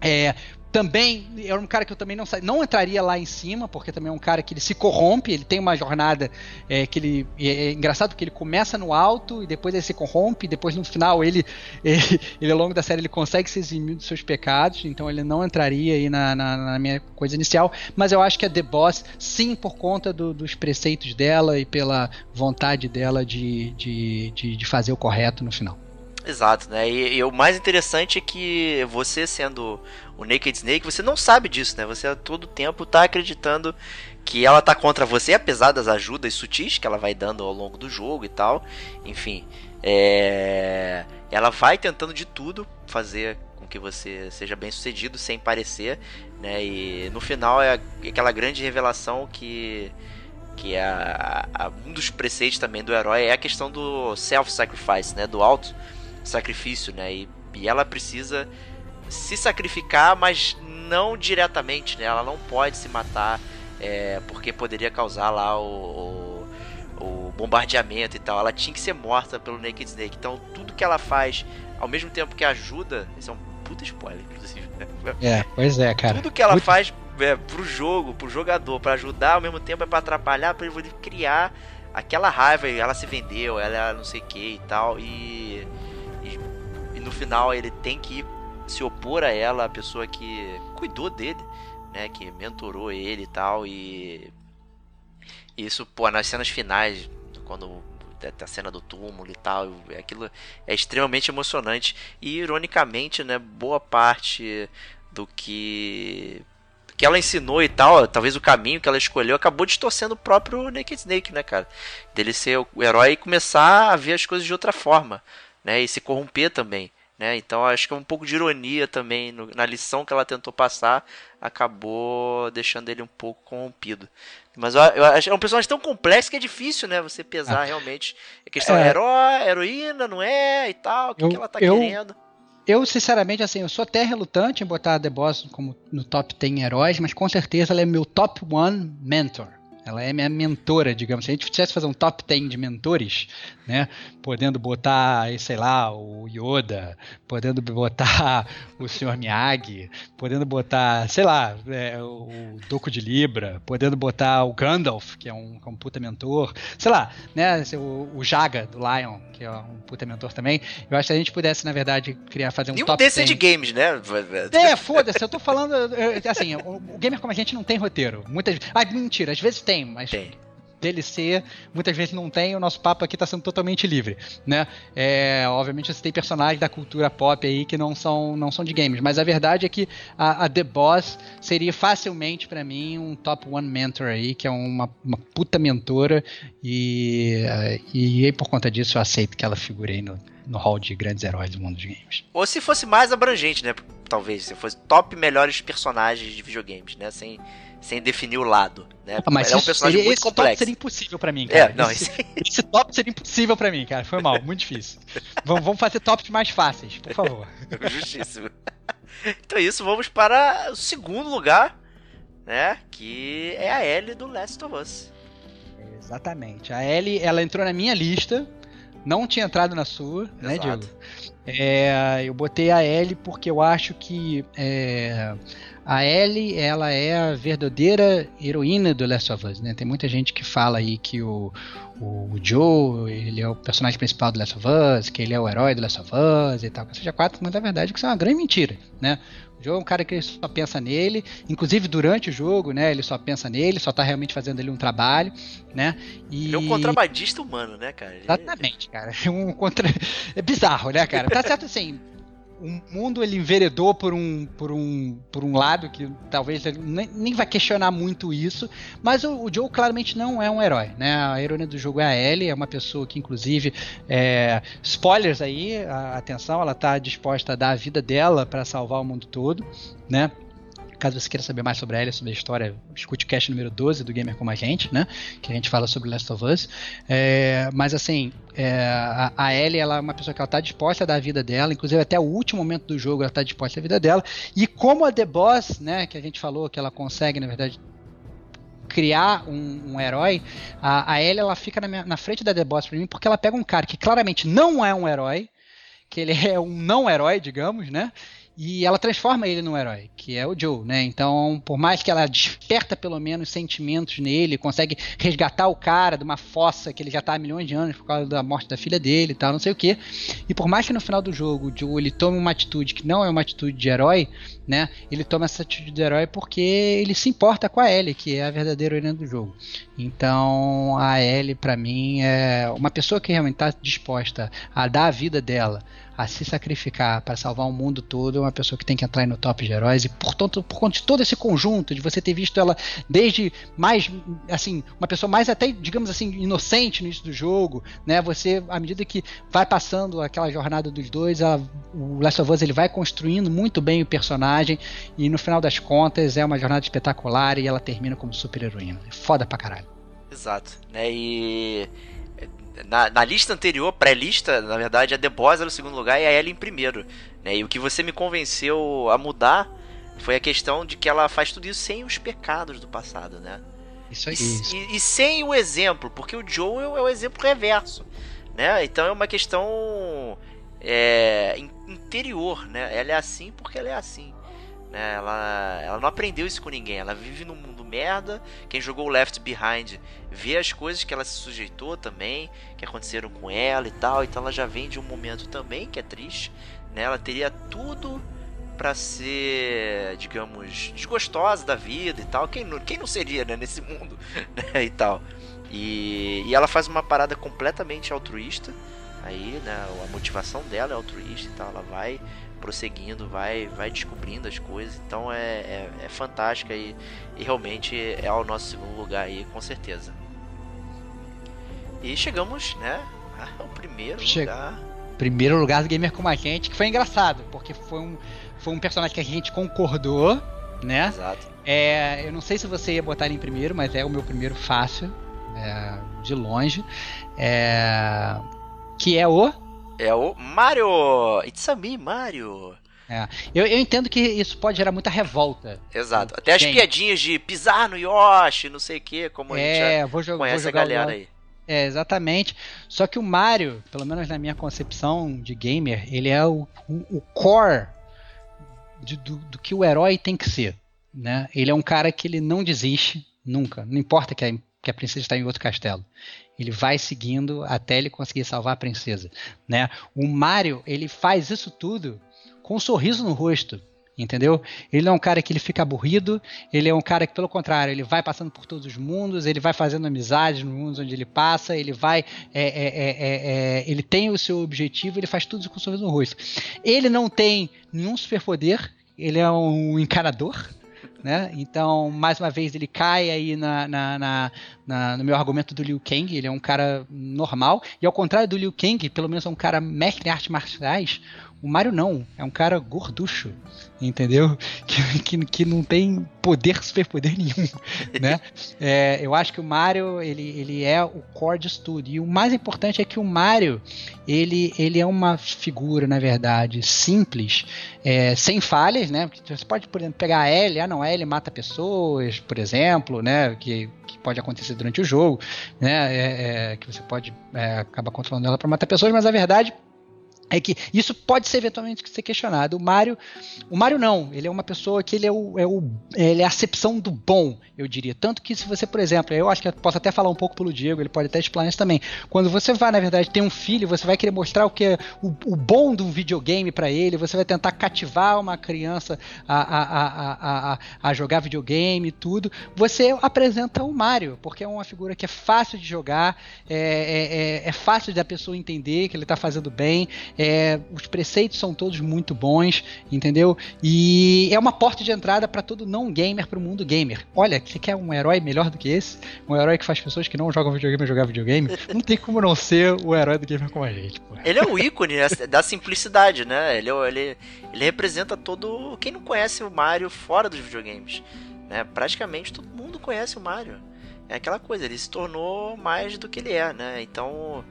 É, também era um cara que eu também não não entraria lá em cima, porque também é um cara que ele se corrompe, ele tem uma jornada é, que ele é, é engraçado porque ele começa no alto e depois ele se corrompe, depois no final ele, ele, ele ao longo da série ele consegue se eximir dos seus pecados, então ele não entraria aí na, na, na minha coisa inicial, mas eu acho que a The Boss, sim, por conta do, dos preceitos dela e pela vontade dela de, de, de, de fazer o correto no final. Exato, né? E, e, o mais interessante é que você sendo o Naked Snake, você não sabe disso, né? Você a todo tempo tá acreditando que ela tá contra você, apesar das ajudas sutis que ela vai dando ao longo do jogo e tal. Enfim, é... ela vai tentando de tudo fazer com que você seja bem sucedido sem parecer, né? E no final é aquela grande revelação que que é a, a, um dos preceitos também do herói é a questão do self-sacrifice, né? Do auto sacrifício, né? E, e ela precisa se sacrificar, mas não diretamente, né? Ela não pode se matar é, porque poderia causar lá o, o, o, bombardeamento e tal. Ela tinha que ser morta pelo Naked Snake. Então tudo que ela faz, ao mesmo tempo que ajuda, isso é um puta spoiler, inclusive. Né? É, pois é, cara. Tudo que ela Muito... faz é, pro jogo, pro jogador, para ajudar, ao mesmo tempo é para atrapalhar, para ele criar aquela raiva. Ela se vendeu, ela não sei o que e tal. E no final ele tem que se opor a ela, a pessoa que cuidou dele, né, que mentorou ele e tal, e isso, pô, nas cenas finais, quando a cena do túmulo e tal, aquilo é extremamente emocionante e ironicamente, né, boa parte do que que ela ensinou e tal, talvez o caminho que ela escolheu acabou distorcendo o próprio Naked Snake, né, cara? Dele ser o herói e começar a ver as coisas de outra forma, né, e se corromper também. Né? Então acho que é um pouco de ironia também no, na lição que ela tentou passar, acabou deixando ele um pouco corrompido. Mas eu, eu acho é um personagem tão complexo que é difícil, né? Você pesar ah. realmente. A questão é herói, heroína, não é? E tal, o que, eu, que ela tá eu, querendo. Eu, sinceramente, assim, eu sou até relutante em botar a The Boss como no top 10 heróis, mas com certeza ela é meu top 1 mentor. Ela é minha mentora, digamos. Se a gente tivesse fazer um top 10 de mentores, né? Podendo botar, sei lá, o Yoda, podendo botar o Sr. Miyagi, podendo botar, sei lá, é, o Doku de Libra, podendo botar o Gandalf, que é um, que é um puta mentor, sei lá, né? O, o, Jaga do Lion, que é um puta mentor também. Eu acho que a gente pudesse, na verdade, criar, fazer um Nenhum top desse 10... é de games, né? É, foda-se, eu tô falando, assim, o, o gamer como a gente não tem roteiro. Muitas, ah, mentira, às vezes tem tem, mas tem. DLC muitas vezes não tem, o nosso papo aqui está sendo totalmente livre, né? É, obviamente você tem personagens da cultura pop aí que não são, não são de games, mas a verdade é que a, a The Boss seria facilmente para mim um top one mentor aí, que é uma, uma puta mentora e, e, e por conta disso eu aceito que ela figure aí no, no hall de grandes heróis do mundo dos games. Ou se fosse mais abrangente, né? Talvez, se fosse top melhores personagens de videogames, né? Sem sem definir o lado, né? Ah, mas é um personagem seria, muito esse top complexo. seria impossível pra mim, É, cara. não, esse, esse top seria impossível pra mim, cara. Foi mal, muito difícil. vamos, vamos fazer tops mais fáceis, por favor. Justíssimo. Então é isso, vamos para o segundo lugar, né? Que é a Ellie do Last of Us. Exatamente. A Ellie, ela entrou na minha lista, não tinha entrado na sua, né, Exato. Diego? É, eu botei a Ellie porque eu acho que é, a Ellie, ela é a verdadeira heroína do Last of Us, né? Tem muita gente que fala aí que o, o Joe, ele é o personagem principal do Last of Us, que ele é o herói do Last of Us e tal. Que seja quatro, mas na verdade que isso é uma grande mentira, né? O Joe é um cara que só pensa nele, inclusive durante o jogo, né? Ele só pensa nele, só tá realmente fazendo ali um trabalho, né? E... Ele é um contrabandista humano, né, cara? Exatamente, cara. É um contra... É bizarro, né, cara? Tá certo assim. O mundo ele enveredou por um, por um, por um lado que talvez ele nem, nem vai questionar muito isso, mas o, o Joe claramente não é um herói, né? A heroína do jogo é a Ellie, é uma pessoa que inclusive é, spoilers aí, a- atenção, ela tá disposta a dar a vida dela para salvar o mundo todo, né? Caso você queira saber mais sobre a Ellie, sobre a história, escute o cast número 12 do Gamer Como a Gente, né? Que a gente fala sobre Last of Us. É, mas assim, é, a, a Ellie ela é uma pessoa que ela tá disposta a dar a vida dela, inclusive até o último momento do jogo ela tá disposta a vida dela. E como a The Boss, né, que a gente falou que ela consegue, na verdade, criar um, um herói, a, a Ellie ela fica na, minha- na frente da The Boss pra mim, porque ela pega um cara que claramente não é um herói, que ele é um não herói, digamos, né? E ela transforma ele num herói, que é o Joe, né? Então, por mais que ela desperta pelo menos sentimentos nele, consegue resgatar o cara de uma fossa que ele já tá há milhões de anos por causa da morte da filha dele e tal, não sei o que. E por mais que no final do jogo o Joe ele tome uma atitude que não é uma atitude de herói, né? Ele toma essa atitude de herói porque ele se importa com a Ellie, que é a verdadeira heroína do jogo. Então, a Ellie pra mim é uma pessoa que realmente está disposta a dar a vida dela a se sacrificar para salvar o mundo todo, é uma pessoa que tem que entrar no top de heróis e portanto, por conta de todo esse conjunto de você ter visto ela desde mais assim, uma pessoa mais até digamos assim inocente no início do jogo, né? Você à medida que vai passando aquela jornada dos dois, a, o Last of Us ele vai construindo muito bem o personagem e no final das contas é uma jornada espetacular e ela termina como super heroína. Foda pra caralho. Exato, né? E na, na lista anterior, pré-lista, na verdade, a The Boss era o segundo lugar e a Ellie em primeiro. Né? E o que você me convenceu a mudar foi a questão de que ela faz tudo isso sem os pecados do passado, né? Isso aí. E, e- e sem o exemplo, porque o Joel é o exemplo reverso, né? Então é uma questão é, in- interior, né? Ela é assim porque ela é assim. Né? Ela, ela não aprendeu isso com ninguém. Ela vive num mundo merda. Quem jogou Left Behind vê as coisas que ela se sujeitou também, que aconteceram com ela e tal. Então ela já vem de um momento também que é triste. Né? Ela teria tudo pra ser, digamos, desgostosa da vida e tal. Quem não, quem não seria, né, nesse mundo, né, e tal. E, e ela faz uma parada completamente altruísta. Aí, né, a motivação dela é altruísta e tal. Ela vai prosseguindo, vai, vai descobrindo as coisas. Então é, é, é fantástica e, e realmente é o nosso segundo lugar aí, com certeza. E chegamos, né, ao primeiro Chega. lugar. Primeiro lugar do Gamer Como a Gente, que foi engraçado, porque foi um, foi um personagem que a gente concordou, né? Exato. É, eu não sei se você ia botar ele em primeiro, mas é o meu primeiro fácil, é, de longe. É, que é o. É o Mario! It's a me, Mario! Eu, eu entendo que isso pode gerar muita revolta. Exato. Até as piadinhas de pisar no Yoshi, não sei o que, como a gente já É, vou, jo vou conhece a galera aí. É, exatamente. Só que o Mario, pelo menos na minha concepção de gamer, ele é o, o, o core de- do, do que o herói tem que ser. Né? Ele é um cara que ele não desiste nunca. Não importa que a, que a princesa está em outro castelo. Ele vai seguindo até ele conseguir salvar a princesa. Né? O Mario, ele faz isso tudo com um sorriso no rosto. Entendeu? Ele não é um cara que ele fica aburrido, ele é um cara que, pelo contrário, ele vai passando por todos os mundos, ele vai fazendo amizades nos mundos onde ele passa, ele vai. é, é, é, é, é, ele tem o seu objetivo, ele faz tudo com um sorriso no rosto. Ele não tem nenhum superpoder, ele é um encanador. Né? Então, mais uma vez, ele cai aí na, na, na, na, no meu argumento do Liu Kang, ele é um cara normal, e ao contrário do Liu Kang, pelo menos é um cara mestre em artes marciais, o Mario não, é um cara gorducho, entendeu? Que, que, que não tem poder, superpoder nenhum, né? É, eu acho que o Mario, ele, ele é o core disso tudo. E o mais importante é que o Mario, ele, ele é uma figura, na verdade, simples, é, sem falhas, né? Você pode, por exemplo, pegar a L, ah não, a L mata pessoas, por exemplo, né? Que, que pode acontecer durante o jogo, né? É, é, que você pode é, acabar controlando ela para matar pessoas, mas a verdade é que isso pode ser eventualmente ser questionado. O Mário, o Mário não, ele é uma pessoa que ele é, o, é, o, ele é a acepção do bom, eu diria. Tanto que se você, por exemplo, eu acho que eu posso até falar um pouco pelo Diego, ele pode até explanar isso também. Quando você vai, na verdade, ter um filho, você vai querer mostrar o que é o, o bom de um videogame para ele, você vai tentar cativar uma criança a, a, a, a, a jogar videogame e tudo. Você apresenta o Mário, porque é uma figura que é fácil de jogar, é, é, é, é fácil da pessoa entender que ele está fazendo bem. É, os preceitos são todos muito bons, entendeu? E é uma porta de entrada para todo não gamer para o mundo gamer. Olha, você quer um herói melhor do que esse? Um herói que faz pessoas que não jogam videogame jogar videogame? Não tem como não ser o herói do gamer como a gente. Pô. Ele é o ícone da simplicidade, né? Ele, é ele, ele representa todo. Quem não conhece o Mario fora dos videogames? Né? Praticamente todo mundo conhece o Mario. É aquela coisa, ele se tornou mais do que ele é, né? Então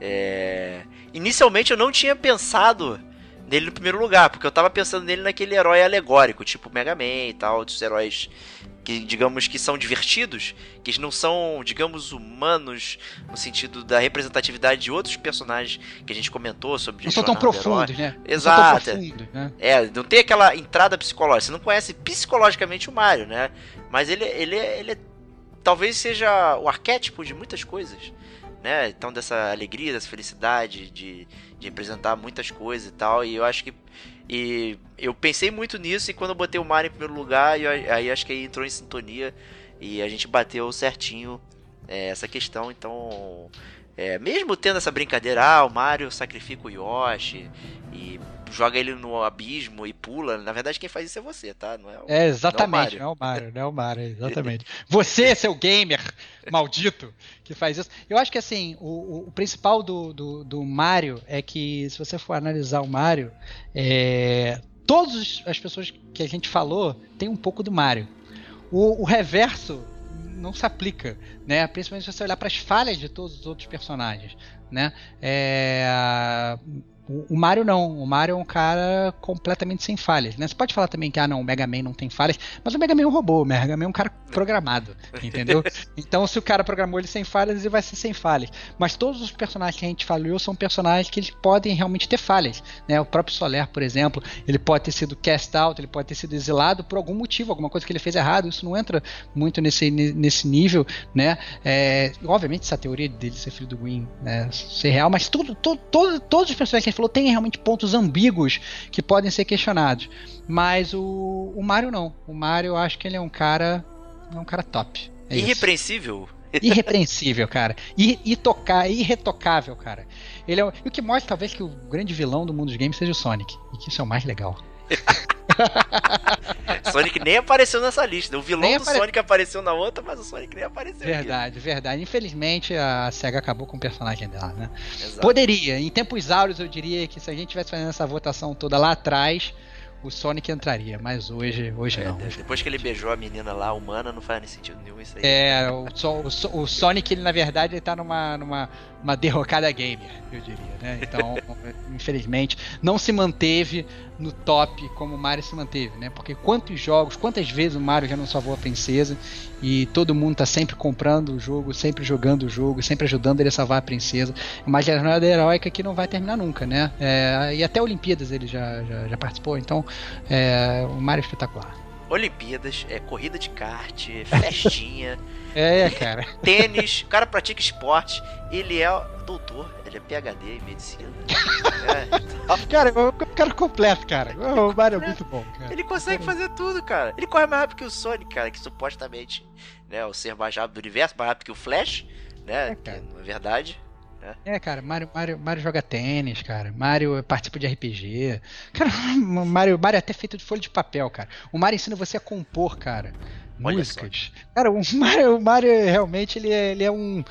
é... Inicialmente eu não tinha pensado nele no primeiro lugar, porque eu tava pensando nele naquele herói alegórico, tipo Mega Man e tal, outros heróis que digamos que são divertidos, que não são, digamos, humanos no sentido da representatividade de outros personagens que a gente comentou sobre. Não são tão profundos, né? Exato. Profundos, né? É, não tem aquela entrada psicológica. Você não conhece psicologicamente o Mario, né? Mas ele, ele, ele, ele talvez seja o arquétipo de muitas coisas né? Então dessa alegria, dessa felicidade de, de representar muitas coisas e tal. E eu acho que e eu pensei muito nisso e quando eu botei o Mario em primeiro lugar, eu, aí acho que aí entrou em sintonia e a gente bateu certinho é, essa questão. Então, é, mesmo tendo essa brincadeira, ah, o Mario sacrifica o Yoshi e joga ele no abismo e pula. Na verdade, quem faz isso é você, tá? Não é, o, é exatamente, não é o Mario, não é o Mario, exatamente. você, seu gamer maldito, que faz isso. Eu acho que assim, o, o principal do, do, do, Mario é que, se você for analisar o Mario, é, todas as pessoas que a gente falou tem um pouco do Mario. O, o reverso não se aplica, né? Principalmente se você olhar para as falhas de todos os outros personagens, né? É, o, Mario não. O Mario é um cara completamente sem falhas. Né? Você pode falar também que ah, não, o Mega Man não tem falhas, mas o Mega Man é um robô, o Mega Man é um cara programado, entendeu? então, se o cara programou ele sem falhas, ele vai ser sem falhas. Mas todos os personagens que a gente falou são personagens que eles podem realmente ter falhas. Né? O próprio Soler, por exemplo, ele pode ter sido cast out, ele pode ter sido exilado por algum motivo, alguma coisa que ele fez errado. Isso não entra muito nesse, nesse nível, né? É, obviamente, essa teoria dele ser filho do Green né, ser real, mas tudo, todo, todo, todos os personagens que a gente falou tem realmente pontos ambíguos que podem ser questionados. Mas o, o Mario não. O Mario eu acho que ele é um cara. É um cara top. É Irrepreensível. Isso. Irrepreensível, cara. E, e tocar, irretocável, cara. Ele é, o, o que mostra talvez que o grande vilão do mundo dos games seja o Sonic. E que isso é o mais legal. Sonic nem apareceu nessa lista. O vilão nem do apare... Sonic apareceu na outra, mas o Sonic nem apareceu. Verdade, aqui. verdade. Infelizmente a SEGA acabou com o personagem dela, né? Exato. Poderia. Em tempos áureos eu diria que se a gente tivesse fazendo essa votação toda lá atrás, o Sonic entraria, mas hoje, hoje é, não. Depois que ele beijou a menina lá, humana, não faz sentido nenhum isso aí. É, o, o, o Sonic, ele na verdade, ele tá numa, numa uma derrocada gamer, eu diria, né? Então, infelizmente, não se manteve no top como o Mario se manteve, né? Porque quantos jogos, quantas vezes o Mario já não salvou a princesa e todo mundo tá sempre comprando o jogo, sempre jogando o jogo, sempre ajudando ele a salvar a princesa. Uma jornada heróica que não vai terminar nunca, né? É, e até Olimpíadas ele já, já, já participou, então é, o Mario é espetacular. Olimpíadas, é corrida de kart, festinha. é, cara. Tênis, o cara pratica esporte, ele é doutor, ele é PhD em medicina. é, então... Cara, o cara completo, cara. O Mario é muito bom, cara. Ele consegue fazer tudo, cara. Ele corre mais rápido que o Sonic, cara, que supostamente, né, o ser mais rápido do universo, mais rápido que o Flash, né? É, na verdade, Né? É, cara, Mario, Mario, Mario joga tênis, cara. Mario participa de RPG. Cara, Mario, Mario é até feito de folha de papel, cara. O Mario ensina você a compor, cara. Olha músicas. Cara, o Mario, o Mario realmente ele é, ele é um.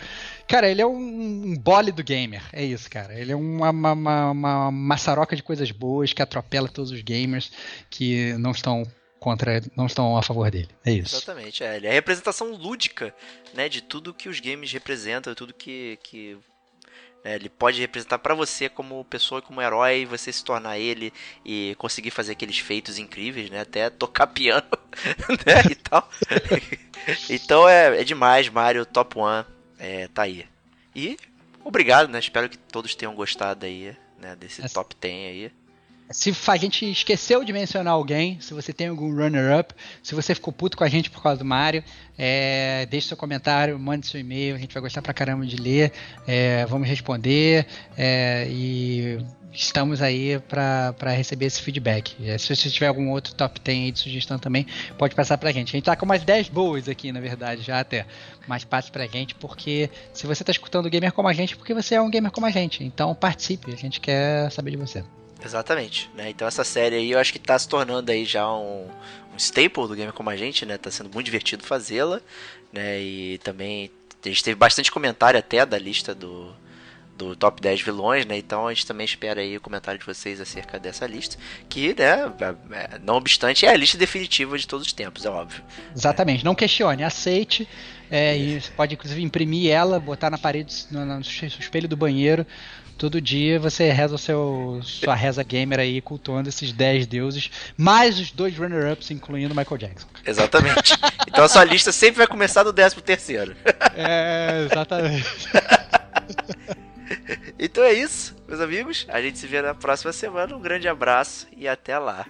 Cara, ele é um bole do gamer. É isso, cara. Ele é uma, uma, uma, uma maçaroca de coisas boas que atropela todos os gamers que não estão contra, não estão a favor dele. É isso. Exatamente, é. Ele é a representação lúdica, né, de tudo que os games representam, tudo que, que né, ele pode representar para você como pessoa, como herói, você se tornar ele e conseguir fazer aqueles feitos incríveis, né, até tocar piano, né, e tal. então é, é demais, Mario Top One, é, tá aí. E obrigado, né, espero que todos tenham gostado aí, né, desse Essa... Top 10 aí. Se a gente esqueceu de mencionar alguém, se você tem algum runner-up, se você ficou puto com a gente por causa do Mario, é, deixe seu comentário, mande seu e-mail, a gente vai gostar pra caramba de ler, é, vamos responder é, e estamos aí para receber esse feedback. É, se você tiver algum outro top 10 aí de sugestão também, pode passar pra gente. A gente tá com umas 10 boas aqui, na verdade, já até. Mas passe pra gente, porque se você tá escutando o gamer como a gente, porque você é um gamer como a gente. Então participe, a gente quer saber de você. Exatamente, né? Então essa série aí eu acho que tá se tornando aí já um, um staple do Gamer Como a Gente, né? Tá sendo muito divertido fazê-la, né? E também a gente teve bastante comentário até da lista do, do top 10 vilões, né? Então a gente também espera aí o comentário de vocês acerca dessa lista, que, né, é, é, não obstante, é a lista definitiva de todos os tempos, é óbvio. Exatamente, não questione, aceite. É, e você pode inclusive imprimir ela, botar na parede, no, no espelho do banheiro, todo dia você reza o seu sua reza gamer aí cultuando esses 10 deuses, mais os dois runner-ups, incluindo Michael Jackson. Exatamente. Então a sua lista sempre vai começar do 13 terceiro. É, exatamente. então é isso, meus amigos. A gente se vê na próxima semana. Um grande abraço e até lá.